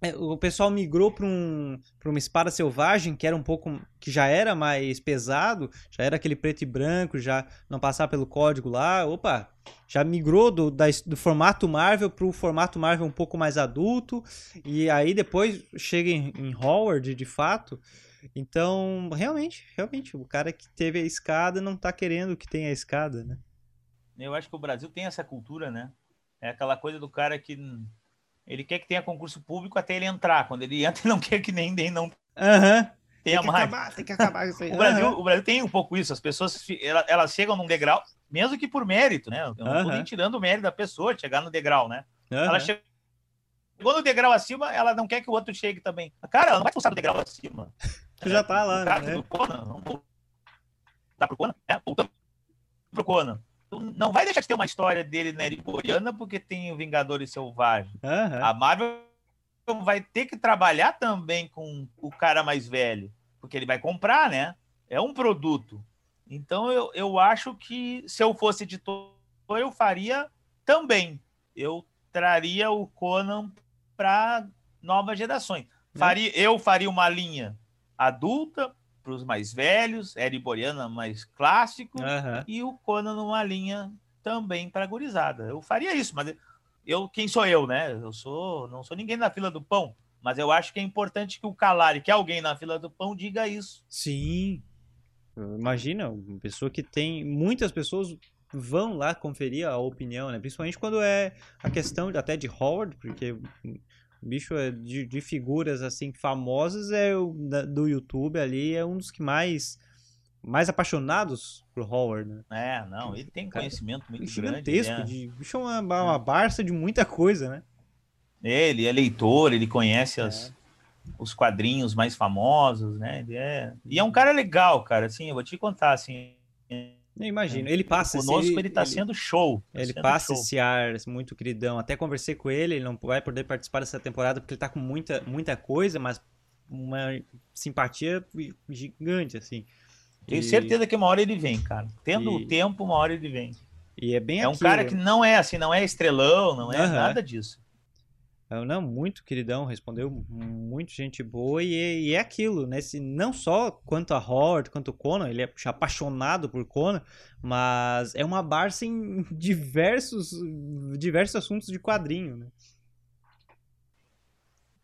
é, o pessoal migrou para um, uma espada selvagem que era um pouco que já era mais pesado, já era aquele preto e branco, já não passar pelo código lá, opa, já migrou do, da, do formato Marvel para o formato Marvel um pouco mais adulto e aí depois chega em, em Howard de fato. Então, realmente, realmente, o cara que teve a escada não está querendo que tenha a escada, né? Eu acho que o Brasil tem essa cultura, né? É aquela coisa do cara que ele quer que tenha concurso público até ele entrar. Quando ele entra, ele não quer que nem, nem não uhum. tenha tem mais. Acabar, tem que acabar isso aí. o, Brasil, uhum. o Brasil tem um pouco isso. As pessoas elas, elas chegam num degrau, mesmo que por mérito, né? Eu não uhum. tô nem tirando o mérito da pessoa chegar no degrau, né? Ela chegou no degrau acima, ela não quer que o outro chegue também. Cara, ela não vai forçar do degrau acima. Tu já tá lá, né? Do Conan, Tá pro Conan? É, voltando pro Conan não vai deixar de ter uma história dele na Eriboriana porque tem o Vingadores Selvagens. Uhum. A Marvel vai ter que trabalhar também com o cara mais velho, porque ele vai comprar, né? É um produto. Então eu, eu acho que se eu fosse editor, eu faria também. Eu traria o Conan para novas gerações. Né? Faria, eu faria uma linha adulta, para os mais velhos, Eriboriana mais clássico, uhum. e o Conan numa linha também para gurizada. Eu faria isso, mas eu quem sou eu, né? Eu sou não sou ninguém na fila do pão, mas eu acho que é importante que o Calari, que alguém na fila do pão diga isso. Sim. Imagina, uma pessoa que tem. Muitas pessoas vão lá conferir a opinião, né? Principalmente quando é a questão até de Howard, porque bicho é de, de figuras assim famosas é o da, do YouTube ali, é um dos que mais mais apaixonados por Howard, né? É, não, ele tem conhecimento muito gigantesco, grande. Gigantesco, bicho é uma, uma é. barça de muita coisa, né? Ele é leitor, ele conhece as, é. os quadrinhos mais famosos, né? Ele é... E é um cara legal, cara, assim, eu vou te contar, assim... Eu imagino, ele passa... Conosco esse, ele tá ele, sendo show. Tá ele sendo passa show. esse ar muito queridão, até conversei com ele, ele não vai poder participar dessa temporada porque ele tá com muita, muita coisa, mas uma simpatia gigante, assim. Tenho certeza que uma hora ele vem, cara. Tendo o tempo, uma hora ele vem. E é bem É um cara que não é assim, não é estrelão, não é Aham. nada disso. É, Não, muito queridão, respondeu muito gente boa e, é- e é aquilo, né? Se, não só quanto a Howard, quanto o Conan, ele é puxa, apaixonado por Conan, mas é uma Barça em diversos, diversos assuntos de quadrinho, né?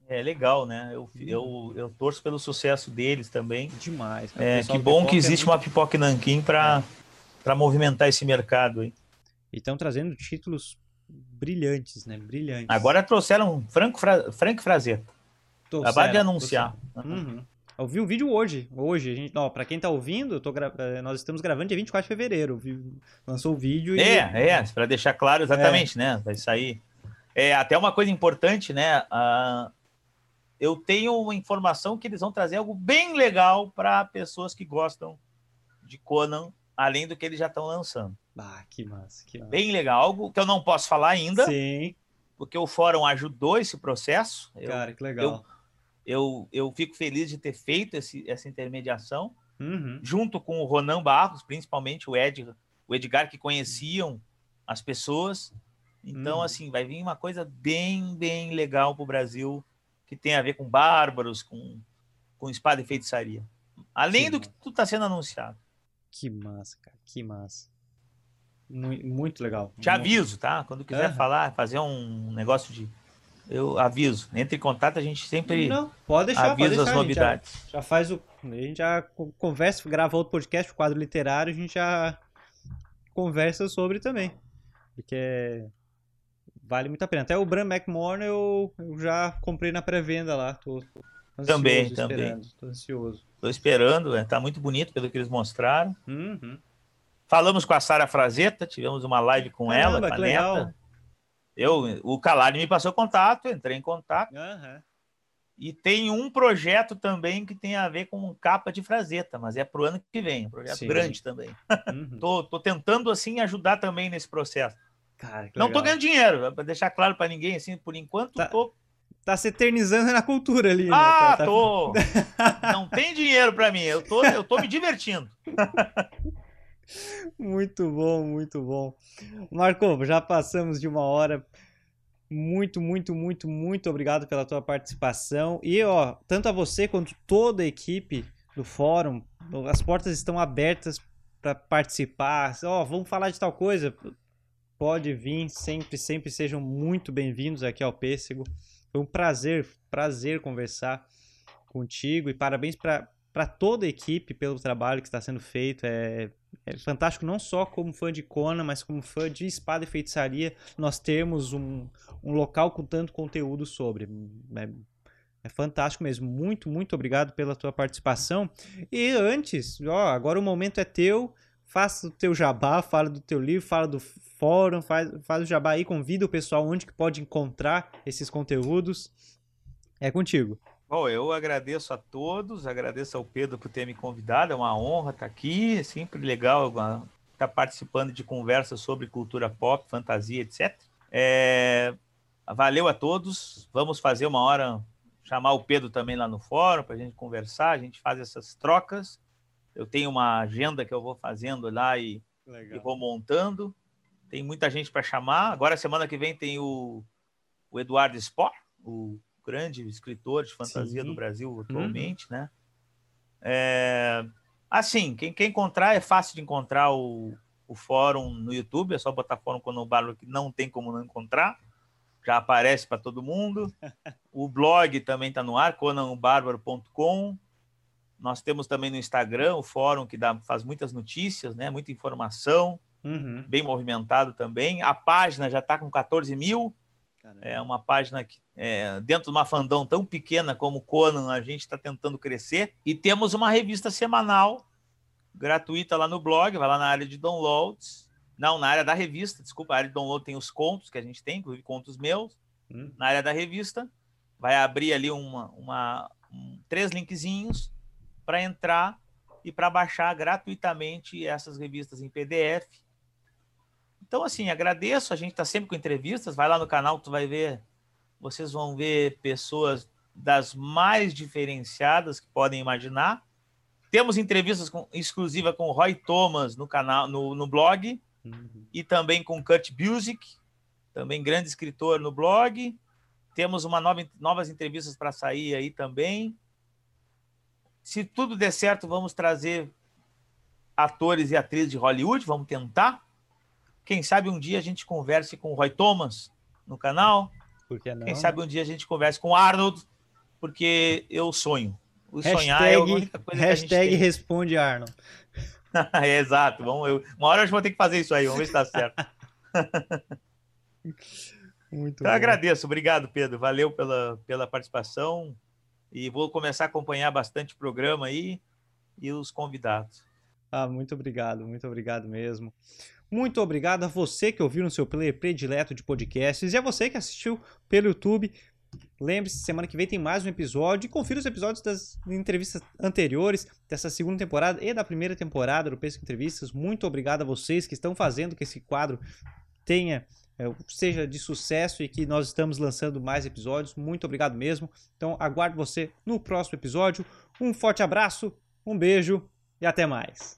É legal, né? Eu, eu, eu torço pelo sucesso deles também. Demais. É, que bom que é existe muito- uma pipoca nanquim para para movimentar esse mercado aí. E estão trazendo títulos brilhantes, né? Brilhantes. Agora trouxeram Franco Fra... Frank Frazetta. Acabaram de anunciar. Uhum. Eu vi o vídeo hoje. Hoje, a gente, ó, pra quem tá ouvindo, gra- eh, nós estamos gravando dia 24 de fevereiro. Lançou o vídeo e. É, é, para deixar claro exatamente, né? Vai sair. É, até uma coisa importante, né? Ah, eu tenho uma informação que eles vão trazer algo bem legal para pessoas que gostam de Conan, além do que eles já estão lançando. Ah, que massa, que massa. Bem legal, algo que eu não posso falar ainda, Sim, porque o fórum ajudou esse processo. Eu, cara, que legal. eu, eu fico feliz de ter feito esse, essa intermediação, Uhum. junto com o Ronan Barros, principalmente o Ed, o Edgar, que conheciam as pessoas. Então, Hum. assim, vai vir uma coisa bem, bem legal para o Brasil, que tem a ver com bárbaros, com, com espada e feitiçaria. Além Que do que tudo está sendo anunciado. Que massa, cara, que massa. Muito, muito legal. Te aviso, tá? Quando quiser Aham. falar, fazer um negócio de. Eu aviso. Entre em contato, a gente sempre Não, pode deixar, pode avisa deixar. as novidades. Já, já faz o. A gente já co- conversa, grava outro podcast, o quadro literário, a gente já conversa sobre também. Porque vale muito a pena. Até o Bram McMorn eu, eu já comprei na pré-venda lá. Tô ansioso Também, também. Tô ansioso. Estou esperando, está muito bonito pelo que eles mostraram. Uhum. Falamos com a Sara Frazetta, tivemos uma live com ela, Caramba, com a que neta. legal. Eu, o Calari me passou contato, entrei em contato. Aham. E tem um projeto também que tem a ver com capa de Frazetta, mas é para o ano que vem, um projeto Sim. grande também. Uhum. Tô, tô tentando, assim, ajudar também nesse processo. Cara, Não legal. ganhando dinheiro, para deixar claro para ninguém, assim, por enquanto Tá. tô... Tá se eternizando na cultura ali, né? Ah, Tá- tá- tô... Não tem dinheiro para mim, eu tô, eu tô me divertindo. Muito bom, muito bom. Marco, já passamos de uma hora. Muito, muito, muito, muito obrigado pela tua participação. E, ó, tanto a você quanto toda a equipe do fórum, as portas estão abertas para participar. Ó, vamos falar de tal coisa? Pode vir, sempre, sempre sejam muito bem-vindos aqui ao Pêssego. Foi um prazer, prazer conversar contigo e parabéns para toda a equipe pelo trabalho que está sendo feito. É, é fantástico não só como fã de Conan, mas como fã de espada e feitiçaria, nós termos um, um local com tanto conteúdo sobre. É, é fantástico mesmo. Muito, muito obrigado pela tua participação. E antes, ó, agora o momento é teu. Faça o teu jabá, fala do teu livro, fala do fórum, faz, faz o jabá aí, convida o pessoal onde que pode encontrar esses conteúdos. É contigo. Bom, eu agradeço a todos, agradeço ao Pedro por ter me convidado, é uma honra estar aqui, é sempre legal estar participando de conversas sobre cultura pop, fantasia, etc. É, valeu a todos, vamos fazer uma hora, chamar o Pedro também lá no fórum para a gente conversar, a gente faz essas trocas. Eu tenho uma agenda que eu vou fazendo lá e, e vou montando. Tem muita gente para chamar. Agora, semana que vem, tem o, o Eduardo Spor, o grande escritor de fantasia Sim. do Brasil atualmente, né? É, assim, quem quer encontrar, é fácil de encontrar o, o fórum no YouTube, é só botar fórum Conan Bárbaro que não tem como não encontrar, já aparece para todo mundo. O blog também está no ar, conanbárbaro.com. Nós temos também no Instagram o fórum que dá, faz muitas notícias, né? Muita informação, uhum. bem movimentado também. A página já está com 14 mil. Caramba. É uma página que, é, dentro de uma fandom tão pequena como Conan, a gente está tentando crescer. E temos uma revista semanal gratuita lá no blog, vai lá na área de downloads. Não, na área da revista, desculpa, a área de download tem os contos que a gente tem, inclusive contos meus. Hum. Na área da revista, vai abrir ali uma, uma um, três linkzinhos para entrar e para baixar gratuitamente essas revistas em PDF. Então, assim, agradeço. A gente está sempre com entrevistas. Vai lá no canal, tu vai ver. Vocês vão ver pessoas das mais diferenciadas que podem imaginar. Temos entrevistas com, exclusiva com o Roy Thomas no canal, no, no blog, uhum. e também com Kurt Busiek, também grande escritor no blog. Temos uma nova, novas entrevistas para sair aí também. Se tudo der certo, vamos trazer atores e atrizes de Hollywood, vamos tentar. Quem sabe um dia a gente converse com o Roy Thomas no canal. Por que não? Quem sabe um dia a gente converse com o Arnold, porque eu sonho. O hashtag, sonhar é a única coisa hashtag que a gente responde Arnold. é, exato. Vamos, eu, uma hora eu vou ter que fazer isso aí, vamos ver se dá certo. Muito então, agradeço, obrigado, Pedro. Valeu pela, pela participação e vou começar a acompanhar bastante o programa aí e os convidados. Ah, muito obrigado, muito obrigado mesmo. Muito obrigado a você que ouviu no seu player predileto de podcasts e a você que assistiu pelo YouTube. Lembre-se, semana que vem tem mais um episódio e confira os episódios das entrevistas anteriores, dessa segunda temporada e da primeira temporada do Pesca Entrevistas. Muito obrigado a vocês que estão fazendo que esse quadro tenha é, seja de sucesso e que nós estamos lançando mais episódios. Muito obrigado mesmo. Então aguardo você no próximo episódio. Um forte abraço, um beijo e até mais.